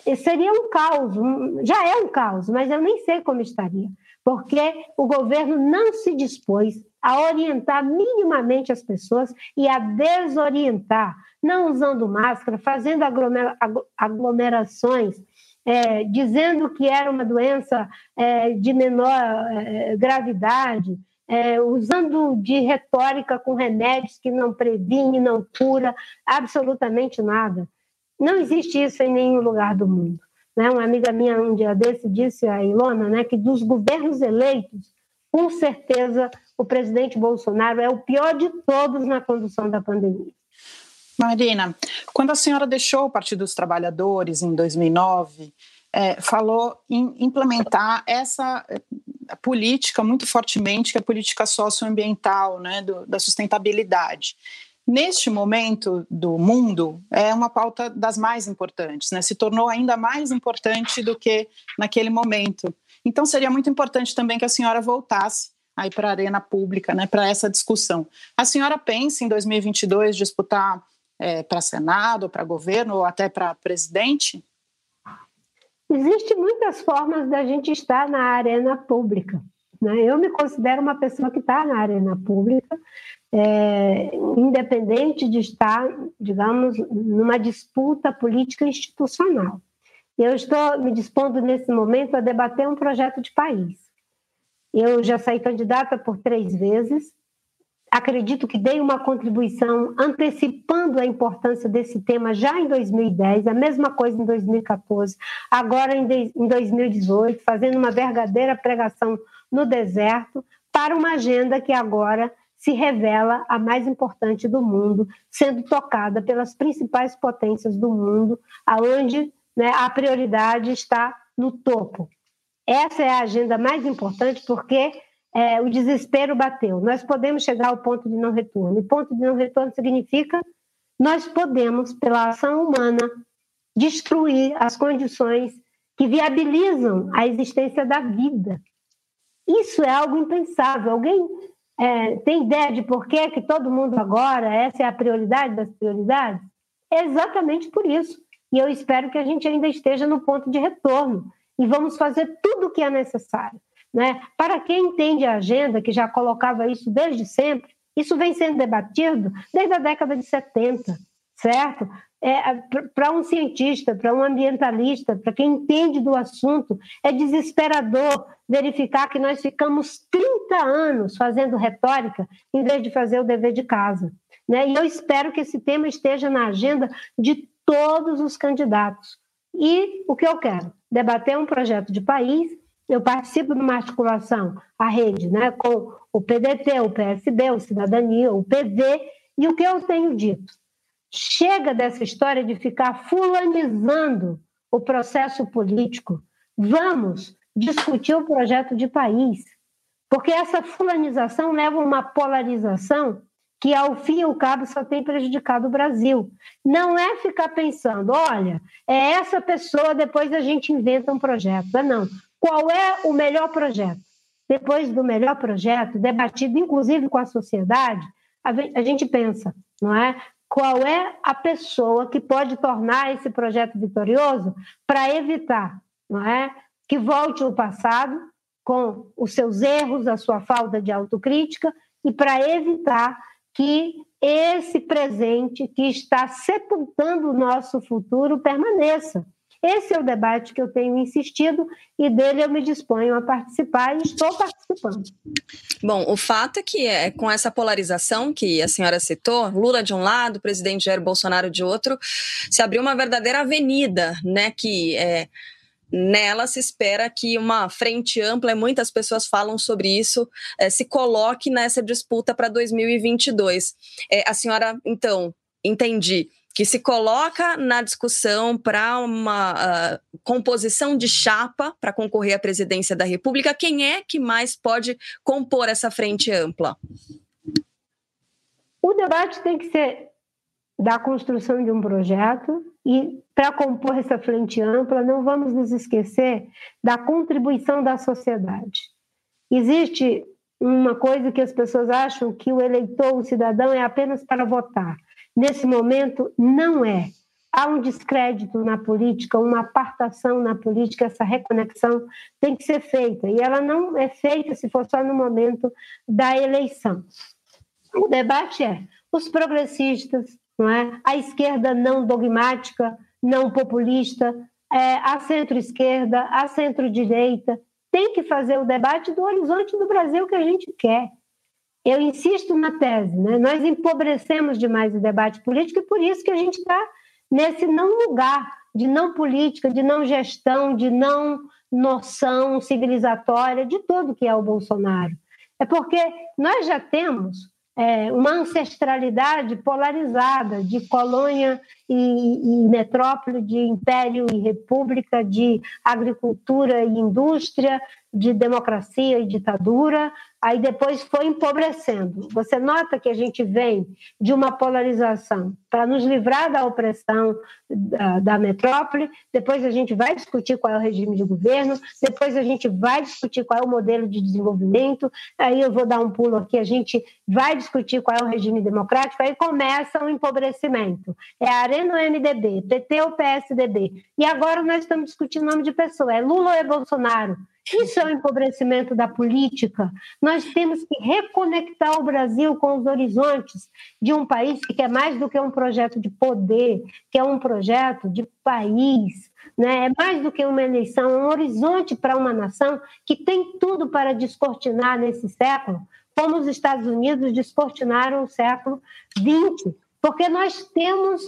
É, seria um caos, já é um caos, mas eu nem sei como estaria, porque o governo não se dispôs a orientar minimamente as pessoas e a desorientar, não usando máscara, fazendo aglomerações é, dizendo que era uma doença é, de menor é, gravidade, é, usando de retórica com remédios que não previne, não cura absolutamente nada. Não existe isso em nenhum lugar do mundo. Né? Uma amiga minha um dia desse disse a Ilona né, que dos governos eleitos, com certeza o presidente Bolsonaro é o pior de todos na condução da pandemia. Marina, quando a senhora deixou o Partido dos Trabalhadores em 2009, é, falou em implementar essa é, política muito fortemente, que é a política socioambiental, né, do, da sustentabilidade. Neste momento do mundo, é uma pauta das mais importantes, né? se tornou ainda mais importante do que naquele momento. Então, seria muito importante também que a senhora voltasse aí para a arena pública, né, para essa discussão. A senhora pensa em 2022 disputar é, para Senado, para governo ou até para presidente? Existem muitas formas da gente estar na arena pública. Né? Eu me considero uma pessoa que está na arena pública, é, independente de estar, digamos, numa disputa política institucional. Eu estou me dispondo nesse momento a debater um projeto de país. Eu já saí candidata por três vezes, acredito que dei uma contribuição antecipando a importância desse tema já em 2010, a mesma coisa em 2014, agora em 2018, fazendo uma verdadeira pregação no deserto para uma agenda que agora se revela a mais importante do mundo, sendo tocada pelas principais potências do mundo, aonde né, a prioridade está no topo. Essa é a agenda mais importante porque é, o desespero bateu. Nós podemos chegar ao ponto de não retorno. E ponto de não retorno significa nós podemos, pela ação humana, destruir as condições que viabilizam a existência da vida. Isso é algo impensável. Alguém é, tem ideia de por que, que todo mundo agora, essa é a prioridade das prioridades? É exatamente por isso. E eu espero que a gente ainda esteja no ponto de retorno. E vamos fazer tudo o que é necessário. Né? Para quem entende a agenda, que já colocava isso desde sempre, isso vem sendo debatido desde a década de 70, certo? É, para um cientista, para um ambientalista, para quem entende do assunto, é desesperador verificar que nós ficamos 30 anos fazendo retórica em vez de fazer o dever de casa. Né? E eu espero que esse tema esteja na agenda de todos os candidatos. E o que eu quero? Debater um projeto de país eu participo de uma articulação, a rede, né, com o PDT, o PSB, o Cidadania, o PV, e o que eu tenho dito? Chega dessa história de ficar fulanizando o processo político. Vamos discutir o projeto de país, porque essa fulanização leva a uma polarização que, ao fim e ao cabo, só tem prejudicado o Brasil. Não é ficar pensando, olha, é essa pessoa, depois a gente inventa um projeto. Não. Qual é o melhor projeto? Depois do melhor projeto, debatido inclusive com a sociedade, a gente pensa, não é? Qual é a pessoa que pode tornar esse projeto vitorioso para evitar, não é? Que volte o passado com os seus erros, a sua falta de autocrítica e para evitar que esse presente que está sepultando o nosso futuro permaneça. Esse é o debate que eu tenho insistido e dele eu me disponho a participar e estou participando. Bom, o fato é que é, com essa polarização que a senhora citou, Lula de um lado, presidente Jair Bolsonaro de outro, se abriu uma verdadeira avenida, né, que é, nela se espera que uma frente ampla, e muitas pessoas falam sobre isso, é, se coloque nessa disputa para 2022. É, a senhora, então, entendi que se coloca na discussão para uma uh, composição de chapa para concorrer à presidência da República. Quem é que mais pode compor essa frente ampla? O debate tem que ser da construção de um projeto e para compor essa frente ampla, não vamos nos esquecer da contribuição da sociedade. Existe uma coisa que as pessoas acham que o eleitor, o cidadão, é apenas para votar. Nesse momento, não é. Há um descrédito na política, uma apartação na política, essa reconexão tem que ser feita. E ela não é feita se for só no momento da eleição. O debate é: os progressistas, não é? a esquerda não dogmática, não populista, é, a centro-esquerda, a centro-direita, tem que fazer o debate do horizonte do Brasil que a gente quer. Eu insisto na tese, né? nós empobrecemos demais o debate político e por isso que a gente está nesse não lugar de não política, de não gestão, de não noção civilizatória de tudo que é o Bolsonaro. É porque nós já temos é, uma ancestralidade polarizada de colônia e, e, metrópole, de império e república, de agricultura e indústria, de democracia e ditadura, aí depois foi empobrecendo. Você nota que a gente vem de uma polarização para nos livrar da opressão da, da, metrópole, depois a gente vai discutir qual é o regime de governo, depois a gente vai discutir qual é o modelo de desenvolvimento, aí eu vou dar um pulo aqui, a gente vai discutir qual é o regime democrático, aí começa o empobrecimento. É a Arena ou MDB, PT ou PSDB. E agora nós estamos discutindo o nome de pessoa, é Lula ou é Bolsonaro? Isso é o empobrecimento da política. Nós temos que reconectar o Brasil com os horizontes de um país que é mais do que um projeto de poder, que é um projeto de país. Né? É mais do que uma eleição, é um horizonte para uma nação que tem tudo para descortinar nesse século, como os Estados Unidos descortinaram o século XX. Porque nós temos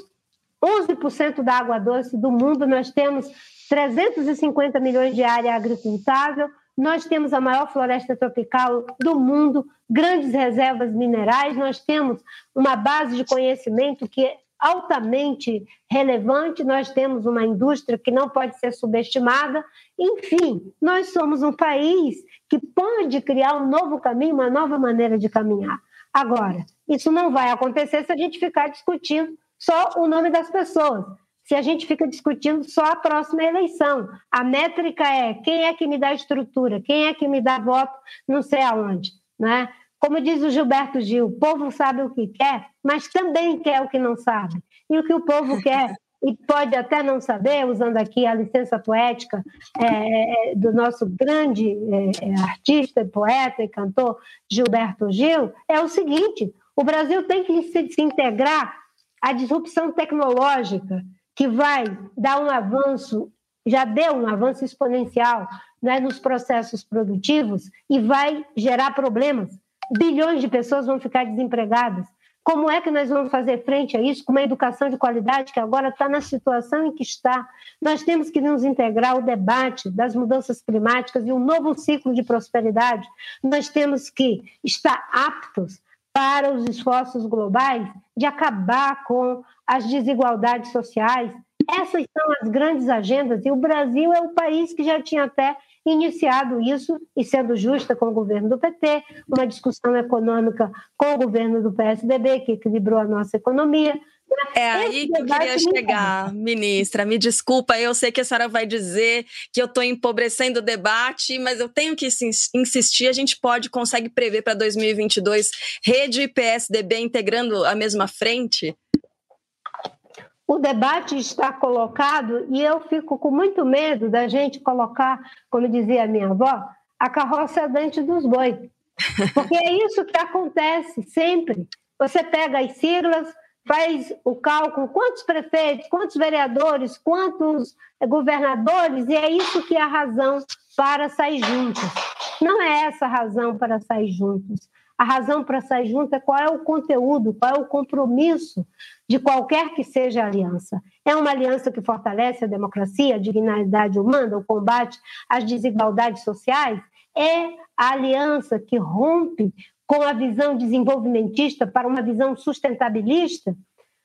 11% da água doce do mundo, nós temos 350 milhões de área agricultável, nós temos a maior floresta tropical do mundo, grandes reservas minerais, nós temos uma base de conhecimento que é altamente relevante, nós temos uma indústria que não pode ser subestimada. Enfim, nós somos um país que pode criar um novo caminho, uma nova maneira de caminhar. Agora, isso não vai acontecer se a gente ficar discutindo só o nome das pessoas se a gente fica discutindo só a próxima eleição. A métrica é quem é que me dá estrutura, quem é que me dá voto, não sei aonde. Né? Como diz o Gilberto Gil, o povo sabe o que quer, mas também quer o que não sabe. E o que o povo [LAUGHS] quer e pode até não saber, usando aqui a licença poética é, é do nosso grande é, é, artista, poeta e cantor Gilberto Gil, é o seguinte: o Brasil tem que se, se integrar à disrupção tecnológica que vai dar um avanço, já deu um avanço exponencial né, nos processos produtivos e vai gerar problemas. Bilhões de pessoas vão ficar desempregadas. Como é que nós vamos fazer frente a isso com uma educação de qualidade que agora está na situação em que está? Nós temos que nos integrar ao debate das mudanças climáticas e um novo ciclo de prosperidade. Nós temos que estar aptos para os esforços globais de acabar com as desigualdades sociais Essas são as grandes agendas, e o Brasil é o país que já tinha até iniciado isso, e sendo justa com o governo do PT, uma discussão econômica com o governo do PSDB, que equilibrou a nossa economia. É aí que eu queria chegar, ministra. Me desculpa, eu sei que a senhora vai dizer que eu estou empobrecendo o debate, mas eu tenho que insistir. A gente pode, consegue prever para 2022 rede e PSDB integrando a mesma frente? o debate está colocado e eu fico com muito medo da gente colocar, como dizia a minha avó, a carroça dentro dos bois. [LAUGHS] Porque é isso que acontece sempre. Você pega as siglas, faz o cálculo, quantos prefeitos, quantos vereadores, quantos governadores, e é isso que é a razão para sair juntos. Não é essa a razão para sair juntos. A razão para sair junto é qual é o conteúdo, qual é o compromisso de qualquer que seja a aliança. É uma aliança que fortalece a democracia, a dignidade humana, o combate às desigualdades sociais? É a aliança que rompe com a visão desenvolvimentista para uma visão sustentabilista?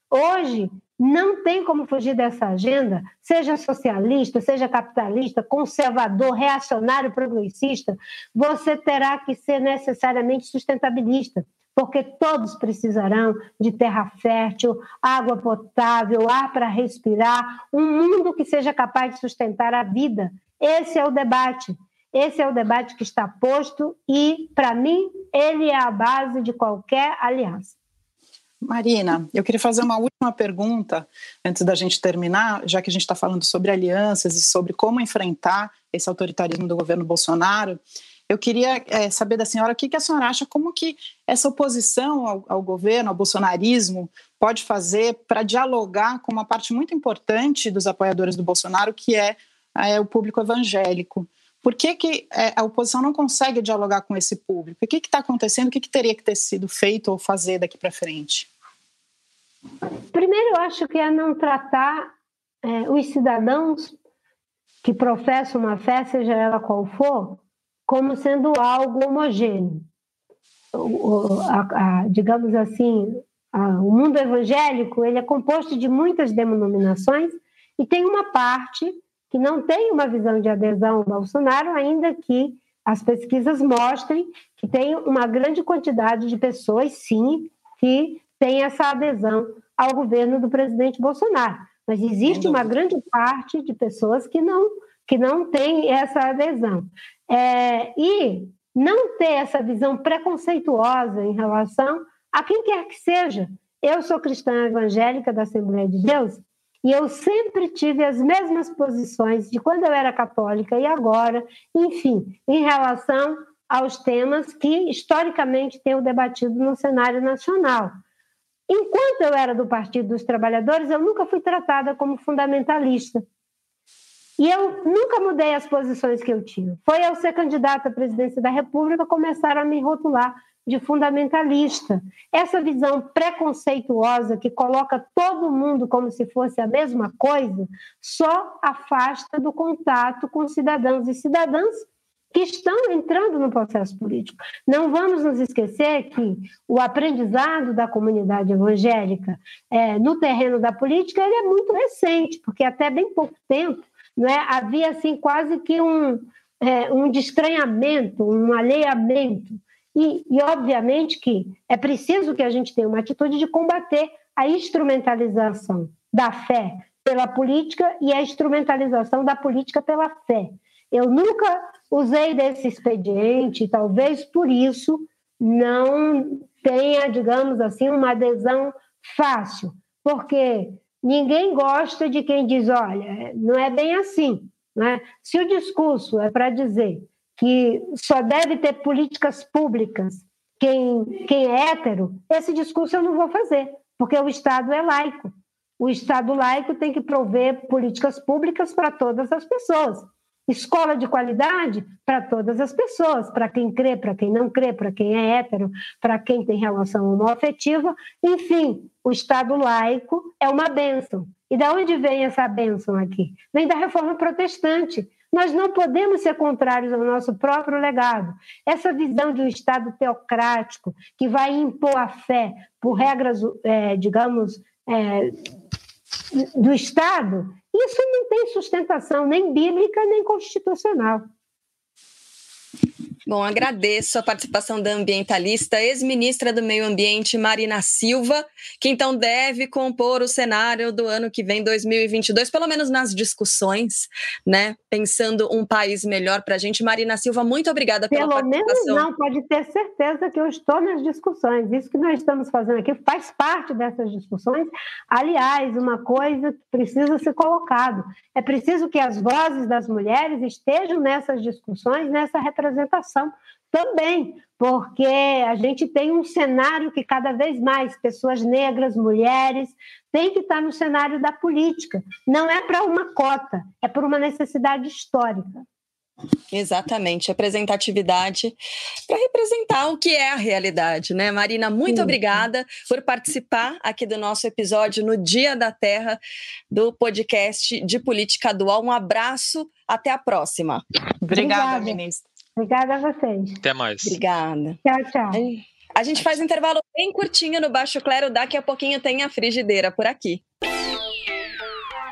Hoje, não tem como fugir dessa agenda, seja socialista, seja capitalista, conservador, reacionário, progressista, você terá que ser necessariamente sustentabilista, porque todos precisarão de terra fértil, água potável, ar para respirar, um mundo que seja capaz de sustentar a vida. Esse é o debate. Esse é o debate que está posto e, para mim, ele é a base de qualquer aliança. Marina, eu queria fazer uma última pergunta antes da gente terminar, já que a gente está falando sobre alianças e sobre como enfrentar esse autoritarismo do governo Bolsonaro. Eu queria é, saber da senhora o que, que, a senhora acha, como que essa oposição ao, ao governo, ao bolsonarismo, pode fazer para dialogar com uma parte muito importante dos apoiadores do Bolsonaro, que é, é o público evangélico. Por que, que é, a oposição não consegue dialogar com esse público? O que está acontecendo? O que, que teria que ter sido feito ou fazer daqui para frente? Primeiro, eu acho que é não tratar é, os cidadãos que professam uma fé, seja ela qual for, como sendo algo homogêneo. O, a, a, digamos assim, a, o mundo evangélico ele é composto de muitas denominações e tem uma parte que não tem uma visão de adesão ao Bolsonaro, ainda que as pesquisas mostrem que tem uma grande quantidade de pessoas, sim, que tem essa adesão ao governo do presidente Bolsonaro. Mas existe uma grande parte de pessoas que não, que não tem essa adesão. É, e não ter essa visão preconceituosa em relação a quem quer que seja. Eu sou cristã evangélica da Assembleia de Deus e eu sempre tive as mesmas posições de quando eu era católica e agora, enfim, em relação aos temas que historicamente tenho debatido no cenário nacional. Enquanto eu era do Partido dos Trabalhadores, eu nunca fui tratada como fundamentalista. E eu nunca mudei as posições que eu tinha. Foi ao ser candidata à presidência da República começaram a me rotular de fundamentalista. Essa visão preconceituosa que coloca todo mundo como se fosse a mesma coisa só afasta do contato com cidadãos e cidadãs que estão entrando no processo político. Não vamos nos esquecer que o aprendizado da comunidade evangélica é, no terreno da política ele é muito recente, porque até bem pouco tempo é, havia assim quase que um, é, um destranhamento, um alheamento. E, e, obviamente, que é preciso que a gente tenha uma atitude de combater a instrumentalização da fé pela política e a instrumentalização da política pela fé. Eu nunca usei desse expediente, talvez por isso não tenha, digamos assim, uma adesão fácil, porque ninguém gosta de quem diz, olha, não é bem assim. Né? Se o discurso é para dizer que só deve ter políticas públicas quem, quem é hétero, esse discurso eu não vou fazer, porque o Estado é laico. O Estado laico tem que prover políticas públicas para todas as pessoas escola de qualidade para todas as pessoas, para quem crê, para quem não crê, para quem é hétero, para quem tem relação homoafetiva, enfim, o Estado laico é uma bênção. E de onde vem essa bênção aqui? Vem da reforma protestante. Nós não podemos ser contrários ao nosso próprio legado. Essa visão de um Estado teocrático que vai impor a fé por regras, é, digamos, é, do Estado, isso não tem sustentação nem bíblica nem constitucional. Bom, agradeço a participação da ambientalista, ex-ministra do Meio Ambiente, Marina Silva, que então deve compor o cenário do ano que vem, 2022, pelo menos nas discussões, né? Pensando um país melhor para a gente. Marina Silva, muito obrigada pela pelo participação. Pelo menos não, pode ter certeza que eu estou nas discussões. Isso que nós estamos fazendo aqui faz parte dessas discussões. Aliás, uma coisa que precisa ser colocado: é preciso que as vozes das mulheres estejam nessas discussões, nessa representação também, porque a gente tem um cenário que cada vez mais pessoas negras, mulheres, têm que estar no cenário da política. Não é para uma cota, é por uma necessidade histórica. Exatamente, representatividade para representar o que é a realidade, né? Marina, muito Sim. obrigada por participar aqui do nosso episódio no Dia da Terra do podcast de Política Dual. Um abraço, até a próxima. Obrigada, obrigada. ministra. Obrigada a vocês. Até mais. Obrigada. Tchau, tchau. A gente faz um intervalo bem curtinho no Baixo Clero, daqui a pouquinho tem a frigideira por aqui.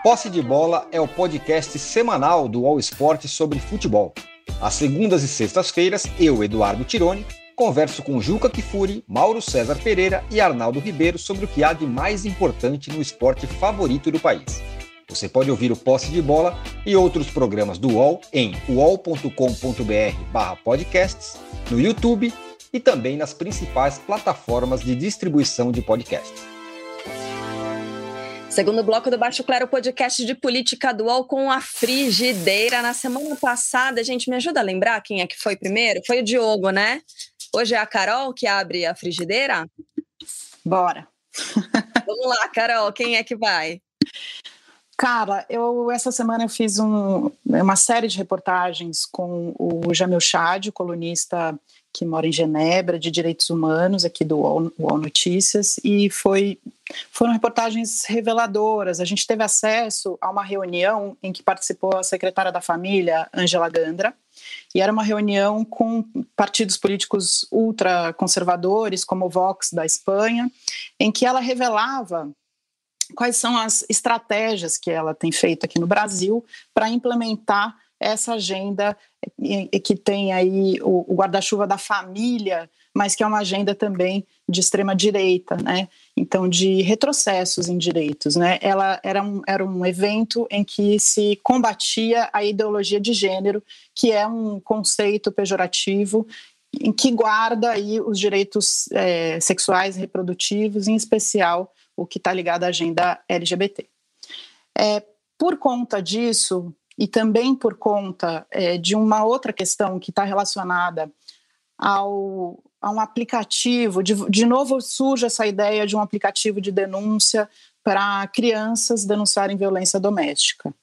Posse de Bola é o podcast semanal do All Sport sobre futebol. Às segundas e sextas-feiras, eu, Eduardo Tironi, converso com Juca Kifuri, Mauro César Pereira e Arnaldo Ribeiro sobre o que há de mais importante no esporte favorito do país. Você pode ouvir o Posse de Bola e outros programas do UOL em uol.com.br/podcasts, no YouTube e também nas principais plataformas de distribuição de podcasts. Segundo bloco do Baixo Claro, podcast de política dual com a frigideira. Na semana passada, a gente me ajuda a lembrar quem é que foi primeiro? Foi o Diogo, né? Hoje é a Carol que abre a frigideira? Bora. Vamos lá, Carol, quem é que vai? Cara, eu essa semana eu fiz um, uma série de reportagens com o Jamil Chad, colunista que mora em Genebra, de direitos humanos, aqui do UOL, UOL Notícias, e foi, foram reportagens reveladoras. A gente teve acesso a uma reunião em que participou a secretária da Família, Angela Gandra, e era uma reunião com partidos políticos ultraconservadores, como o Vox da Espanha, em que ela revelava quais são as estratégias que ela tem feito aqui no Brasil para implementar essa agenda que tem aí o, guarda-chuva da família, mas que é uma agenda também de extrema direita, né? Então de retrocessos em direitos, né? Ela era um, era um evento em que se combatia a ideologia de gênero, que é um conceito pejorativo em que guarda aí os direitos é, sexuais e reprodutivos, em especial o que está ligado à agenda LGBT. É, por conta disso, e também por conta é, de uma outra questão que está relacionada ao, a um aplicativo, de, de novo surge essa ideia de um aplicativo de denúncia para crianças denunciarem violência doméstica.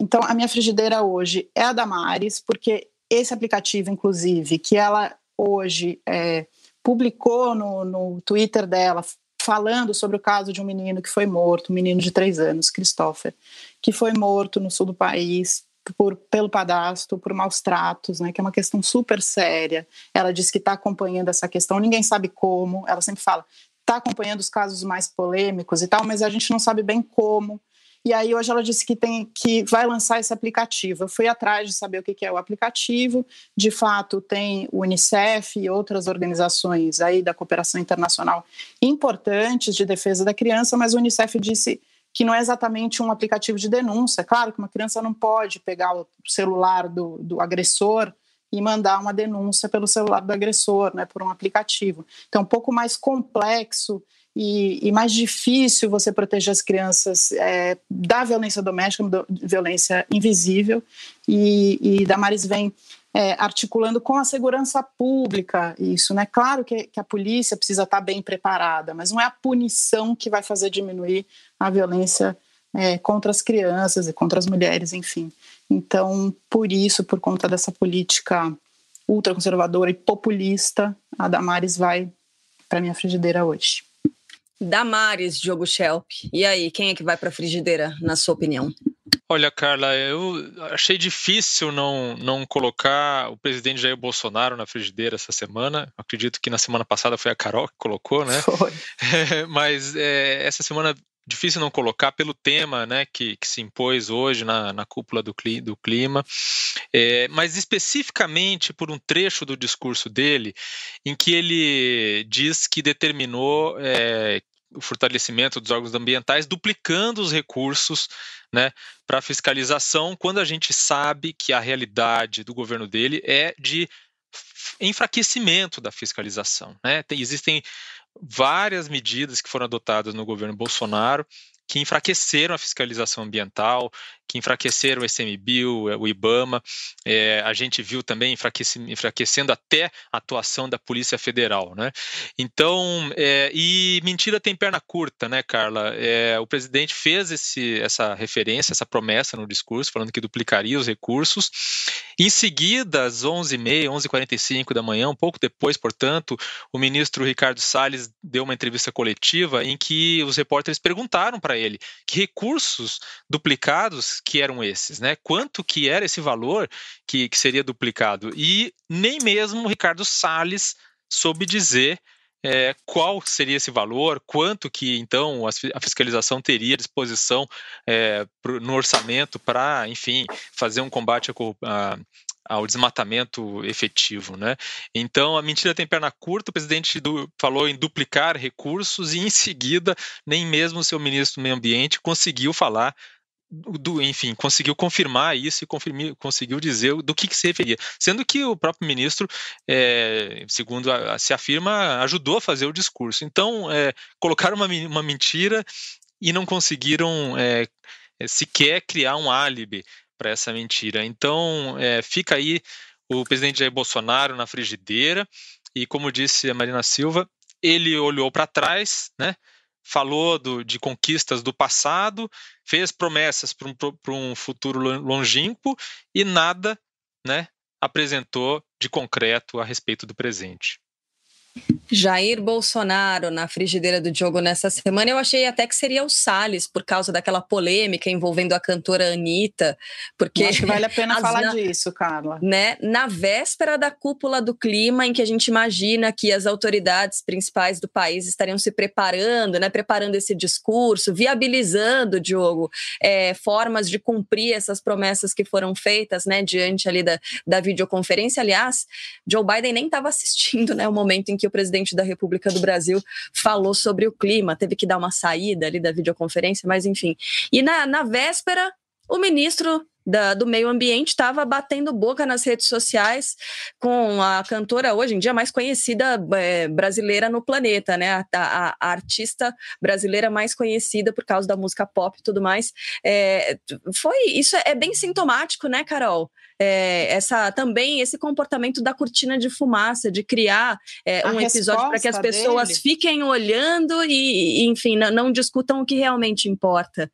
Então, a minha frigideira hoje é a Damares, porque esse aplicativo, inclusive, que ela hoje é, publicou no, no Twitter dela, falando sobre o caso de um menino que foi morto, um menino de três anos, Christopher, que foi morto no sul do país por, pelo padastro, por maus tratos, né, que é uma questão super séria. Ela diz que está acompanhando essa questão, ninguém sabe como, ela sempre fala, está acompanhando os casos mais polêmicos e tal, mas a gente não sabe bem como. E aí hoje ela disse que tem que vai lançar esse aplicativo. Eu fui atrás de saber o que é o aplicativo. De fato, tem o UNICEF e outras organizações aí da cooperação internacional importantes de defesa da criança, mas o UNICEF disse que não é exatamente um aplicativo de denúncia. Claro que uma criança não pode pegar o celular do, do agressor e mandar uma denúncia pelo celular do agressor, né, por um aplicativo. Então, um pouco mais complexo e, e, mais difícil você proteger as crianças é, da violência doméstica, da violência invisível. E, e Damares vem é, articulando com a segurança pública isso, né? Claro que, que, a polícia precisa estar bem preparada, mas não é a punição que vai fazer diminuir a violência é, contra as crianças e contra as mulheres, enfim. Então, por isso, por conta dessa política ultraconservadora e populista, a Damares vai para minha frigideira hoje. Damares, Diogo Schelp. E aí, quem é que vai para a frigideira, na sua opinião? Olha, Carla, eu achei difícil não, não colocar o presidente Jair Bolsonaro na frigideira essa semana. Acredito que na semana passada foi a Carol que colocou, né? Foi. É, [LAUGHS] mas é, essa semana difícil não colocar pelo tema né, que, que se impôs hoje na, na cúpula do, do clima, é, mas especificamente por um trecho do discurso dele, em que ele diz que determinou é, o fortalecimento dos órgãos ambientais, duplicando os recursos né, para fiscalização, quando a gente sabe que a realidade do governo dele é de enfraquecimento da fiscalização. Né? Tem, existem várias medidas que foram adotadas no governo Bolsonaro que enfraqueceram a fiscalização ambiental, que enfraqueceram o SMBio, o IBAMA. É, a gente viu também enfraquecendo até a atuação da Polícia Federal. Né? Então, é, e mentira tem perna curta, né, Carla? É, o presidente fez esse, essa referência, essa promessa no discurso, falando que duplicaria os recursos. Em seguida, às 11h30, 11h45 da manhã, um pouco depois, portanto, o ministro Ricardo Salles deu uma entrevista coletiva em que os repórteres perguntaram para ele que recursos duplicados que eram esses, né? Quanto que era esse valor que, que seria duplicado? E nem mesmo o Ricardo Salles soube dizer é, qual seria esse valor, quanto que então a fiscalização teria à disposição é, no orçamento para, enfim, fazer um combate a, ao desmatamento efetivo, né? Então a mentira tem perna curta. O presidente do, falou em duplicar recursos e em seguida nem mesmo o seu ministro do Meio Ambiente conseguiu falar do, enfim, conseguiu confirmar isso e conseguiu dizer do que, que, se referia. Sendo que o próprio ministro, é, segundo a, se afirma, ajudou a fazer o discurso. Então, é, colocaram uma, uma mentira e não conseguiram é, sequer criar um álibi para essa mentira. Então, é, fica aí o presidente Jair Bolsonaro na frigideira e, como disse a Marina Silva, ele olhou para trás, né? Falou do, de conquistas do passado, fez promessas para um, um futuro longínquo e nada, né? Apresentou de concreto a respeito do presente. Jair Bolsonaro na frigideira do Diogo nessa semana. Eu achei até que seria o Salles, por causa daquela polêmica envolvendo a cantora Anitta. Porque acho que vale a pena falar na, disso, Carla. Né, na véspera da cúpula do clima, em que a gente imagina que as autoridades principais do país estariam se preparando, né, preparando esse discurso, viabilizando, Diogo, é, formas de cumprir essas promessas que foram feitas né, diante ali da, da videoconferência. Aliás, Joe Biden nem estava assistindo né, o momento em que o presidente da República do Brasil falou sobre o clima, teve que dar uma saída ali da videoconferência, mas enfim. E na, na véspera, o ministro da, do meio ambiente estava batendo boca nas redes sociais com a cantora hoje em dia mais conhecida é, brasileira no planeta, né? A, a, a, artista brasileira mais conhecida por causa da música pop e tudo mais. É, foi isso é bem sintomático, né, Carol? É, essa também esse comportamento da cortina de fumaça, de criar é, um episódio para que as pessoas dele. fiquem olhando e, e enfim, não, não discutam o que realmente importa.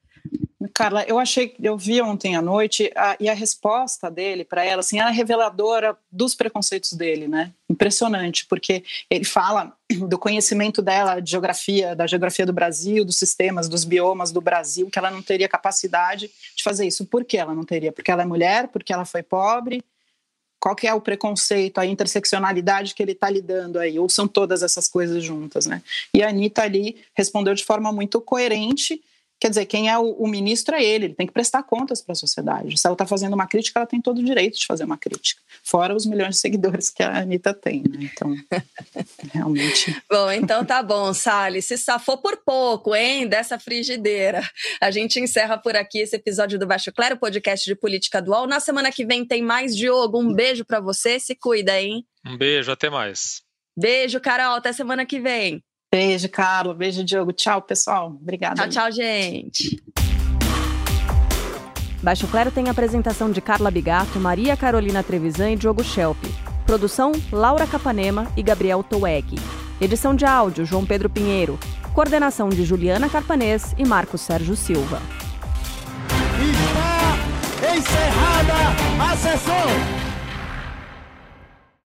Carla, eu achei, eu vi ontem à noite a, e a resposta dele para ela, assim, é reveladora dos preconceitos dele, né? Impressionante, porque ele fala [CLEARS THROAT] do conhecimento dela de geografia, da geografia do Brasil, dos sistemas, dos biomas do Brasil, que ela não teria capacidade de fazer isso. Por que ela não teria? Porque ela é mulher, porque ela foi pobre. Qual que é o preconceito, a interseccionalidade que ele está lidando aí? Ou são todas essas coisas juntas, né? E a Anitta ali respondeu de forma muito coerente Quer dizer, quem é o, o ministro é ele, ele tem que prestar contas para a sociedade. Se ela está fazendo uma crítica, ela tem todo o direito de fazer uma crítica. Fora os milhões de seguidores que a Anitta tem, né? Então, [LAUGHS] realmente. bom, então tá bom, Salles. Se safou por pouco, hein, dessa frigideira. A gente encerra por aqui esse episódio do Baixo Claro, podcast de política dual. Na semana que vem tem mais Diogo. Um beijo para você, se cuida, hein? Um beijo, até mais. Beijo, Carol. Até semana que vem. Beijo, Carlos. Beijo, Diogo. Tchau, pessoal. Obrigada. Tchau, tchau, gente. Baixo Clero tem apresentação de Carla Bigato, Maria Carolina Trevisan e Diogo Schelp. Produção, Laura Capanema e Gabriel Toueg. Edição de áudio, João Pedro Pinheiro. Coordenação de Juliana Carpanês e Marcos Sérgio Silva. Está encerrada a sessão!